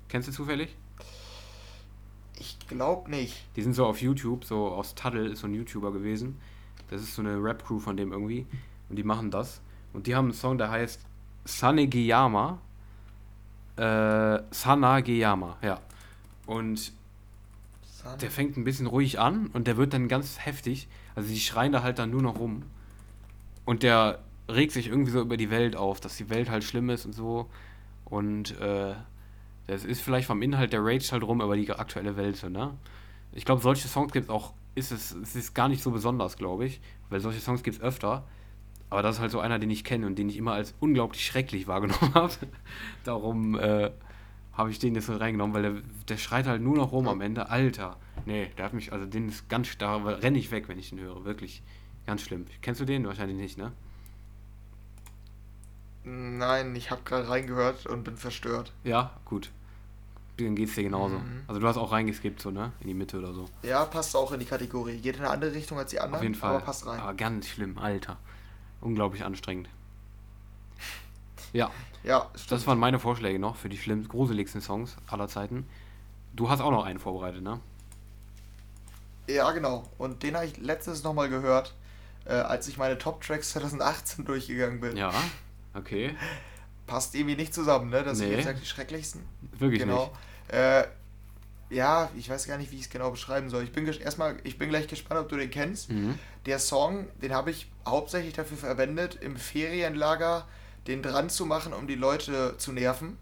Kennst du zufällig? Ich glaube nicht. Die sind so auf YouTube, so aus Tuddle ist so ein YouTuber gewesen. Das ist so eine Rap-Crew von dem irgendwie. Und die machen das. Und die haben einen Song, der heißt Sanegiyama. Äh, Sanageyama, ja. Und Sun- der fängt ein bisschen ruhig an und der wird dann ganz heftig. Also die schreien da halt dann nur noch rum. Und der regt sich irgendwie so über die Welt auf, dass die Welt halt schlimm ist und so. Und äh, das ist vielleicht vom Inhalt der Rage halt rum über die aktuelle Welt, so, ne? Ich glaube, solche Songs gibt es auch, ist es, es ist gar nicht so besonders, glaube ich. Weil solche Songs gibt es öfter. Aber das ist halt so einer, den ich kenne und den ich immer als unglaublich schrecklich wahrgenommen habe. Darum äh, habe ich den jetzt so reingenommen, weil der, der schreit halt nur noch rum am Ende. Alter, nee, der hat mich, also den ist ganz, da renne ich weg, wenn ich den höre. Wirklich ganz schlimm. Kennst du den? Wahrscheinlich nicht, ne? Nein, ich habe gerade reingehört und bin verstört. Ja, gut. Dann geht's dir genauso. Mhm. Also du hast auch reingeskippt, so, ne? In die Mitte oder so. Ja, passt auch in die Kategorie. Geht in eine andere Richtung als die anderen, Auf jeden Fall. aber passt rein. Aber ganz schlimm, Alter. Unglaublich anstrengend. Ja, Ja, das stimmt. waren meine Vorschläge noch für die schlimmsten, gruseligsten Songs aller Zeiten. Du hast auch noch einen vorbereitet, ne? Ja, genau. Und den habe ich letztes nochmal gehört, äh, als ich meine Top-Tracks 2018 durchgegangen bin. Ja, okay. Passt irgendwie nicht zusammen, ne? Das sind Nee. jetzt ja die schrecklichsten. Wirklich genau. Äh, ja, ich weiß gar nicht, wie ich es genau beschreiben soll. Ich bin erstmal, ich bin gleich gespannt, ob du den kennst. Mhm. Der Song, den habe ich hauptsächlich dafür verwendet, im Ferienlager den dran zu machen, um die Leute zu nerven.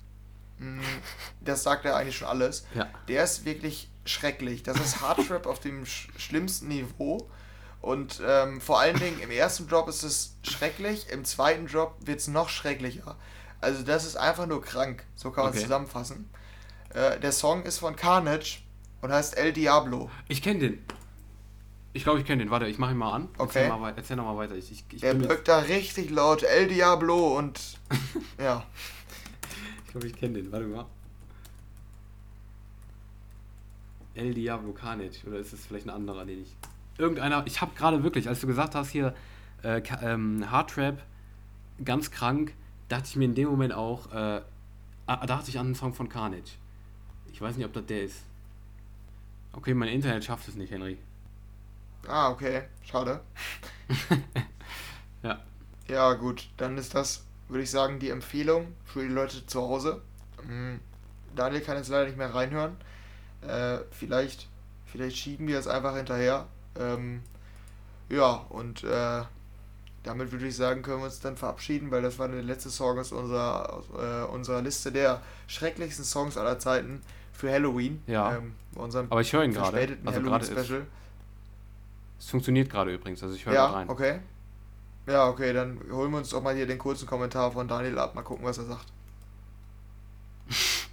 Mm, Das sagt ja eigentlich schon alles. Ja. Der ist wirklich schrecklich. Das ist Hardtrap auf dem sch schlimmsten Niveau. Und ähm, vor allen Dingen im ersten Drop ist es schrecklich, im zweiten Drop wird es noch schrecklicher. Also das ist einfach nur krank, so kann man es Okay. zusammenfassen. Äh, der Song ist von Carnage und heißt El Diablo. Ich kenne den. Ich glaube, ich kenne den. Warte, ich mache ihn mal an. Okay. Erzähl, mal, erzähl noch mal weiter. Ich, ich, ich, Der wirkt da richtig laut, El Diablo und ja. ich glaube, ich kenne den. Warte mal. El Diablo Carnage. Oder ist es vielleicht ein anderer, den ich. Irgendeiner. Ich habe gerade wirklich, als du gesagt hast, hier äh, ähm, Hardtrap, ganz krank, dachte ich mir in dem Moment auch, äh, ah, dachte ich an einen Song von Carnage. Ich weiß nicht, ob das der ist. Okay, mein Internet schafft es nicht, Henry. Ah, okay, schade. Ja. Ja, gut, dann ist das, würde ich sagen, die Empfehlung für die Leute zu Hause. Mm, Daniel kann jetzt leider nicht mehr reinhören. Äh, vielleicht, vielleicht schieben wir es einfach hinterher. Ähm, ja, und äh, damit würde ich sagen, können wir uns dann verabschieden, weil das war der letzte Song aus unserer, aus, äh, unserer Liste der schrecklichsten Songs aller Zeiten für Halloween. Ja. Ähm, Aber ich höre ihn gerade. Also gerade ist, Halloween-Special. es funktioniert gerade übrigens, also ich höre Ja, rein. okay. Ja, okay, dann holen wir uns doch mal hier den kurzen Kommentar von Daniel ab. Mal gucken, was er sagt.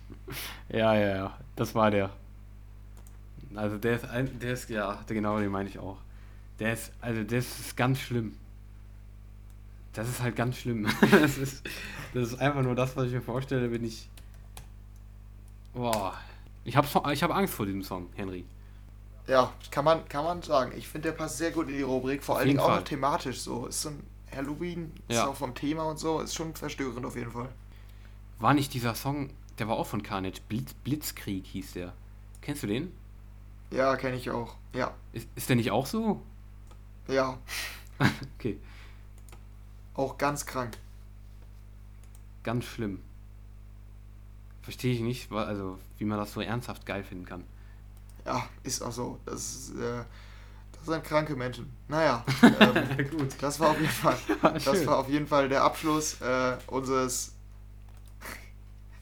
Ja, ja, ja, das war der. Also der ist ein, der ist, ja, genau den meine ich auch. Der ist, also das ist ganz schlimm. Das ist halt ganz schlimm. Das ist, das ist einfach nur das, was ich mir vorstelle, wenn ich. Boah. Ich habe ich hab Angst vor diesem Song, Henry. Ja, kann man, kann man sagen. Ich finde, der passt sehr gut in die Rubrik. Vor Auf allen Dingen auch noch thematisch so. Ist so ein Halloween, ist Ja. auch vom Thema und so. Ist schon verstörend auf jeden Fall. War nicht dieser Song, der war auch von Carnage, Blitz, Blitzkrieg hieß der. Kennst du den? Ja, kenne ich auch. Ja, Ist, ist der nicht auch so? ja. Okay, Auch ganz krank. ganz schlimm. Verstehe ich nicht, also wie man das so ernsthaft geil finden kann. Ja, ist auch so. Das, ist, äh, das sind kranke Menschen. Naja, ähm, Gut. das war auf jeden Fall, das war auf jeden Fall der Abschluss äh, unseres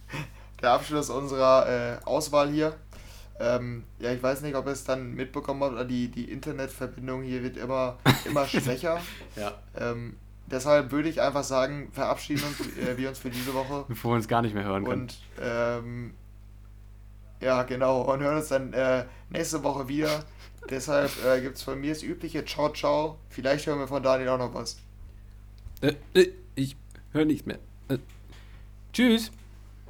der Abschluss unserer äh, Auswahl hier. Ähm, ja, ich weiß nicht, ob ihr es dann mitbekommen habt, aber die, die Internetverbindung hier wird immer, immer schwächer. Ja. Ähm, deshalb würde ich einfach sagen, verabschieden uns, äh, wir uns für diese Woche. Bevor wir uns gar nicht mehr hören können. Und ähm, ja, genau. Und hören uns dann äh, nächste Woche wieder. Deshalb äh, gibt es von mir das übliche Ciao, ciao. Vielleicht hören wir von Daniel auch noch was. Äh, äh, ich höre nichts mehr. Äh, tschüss.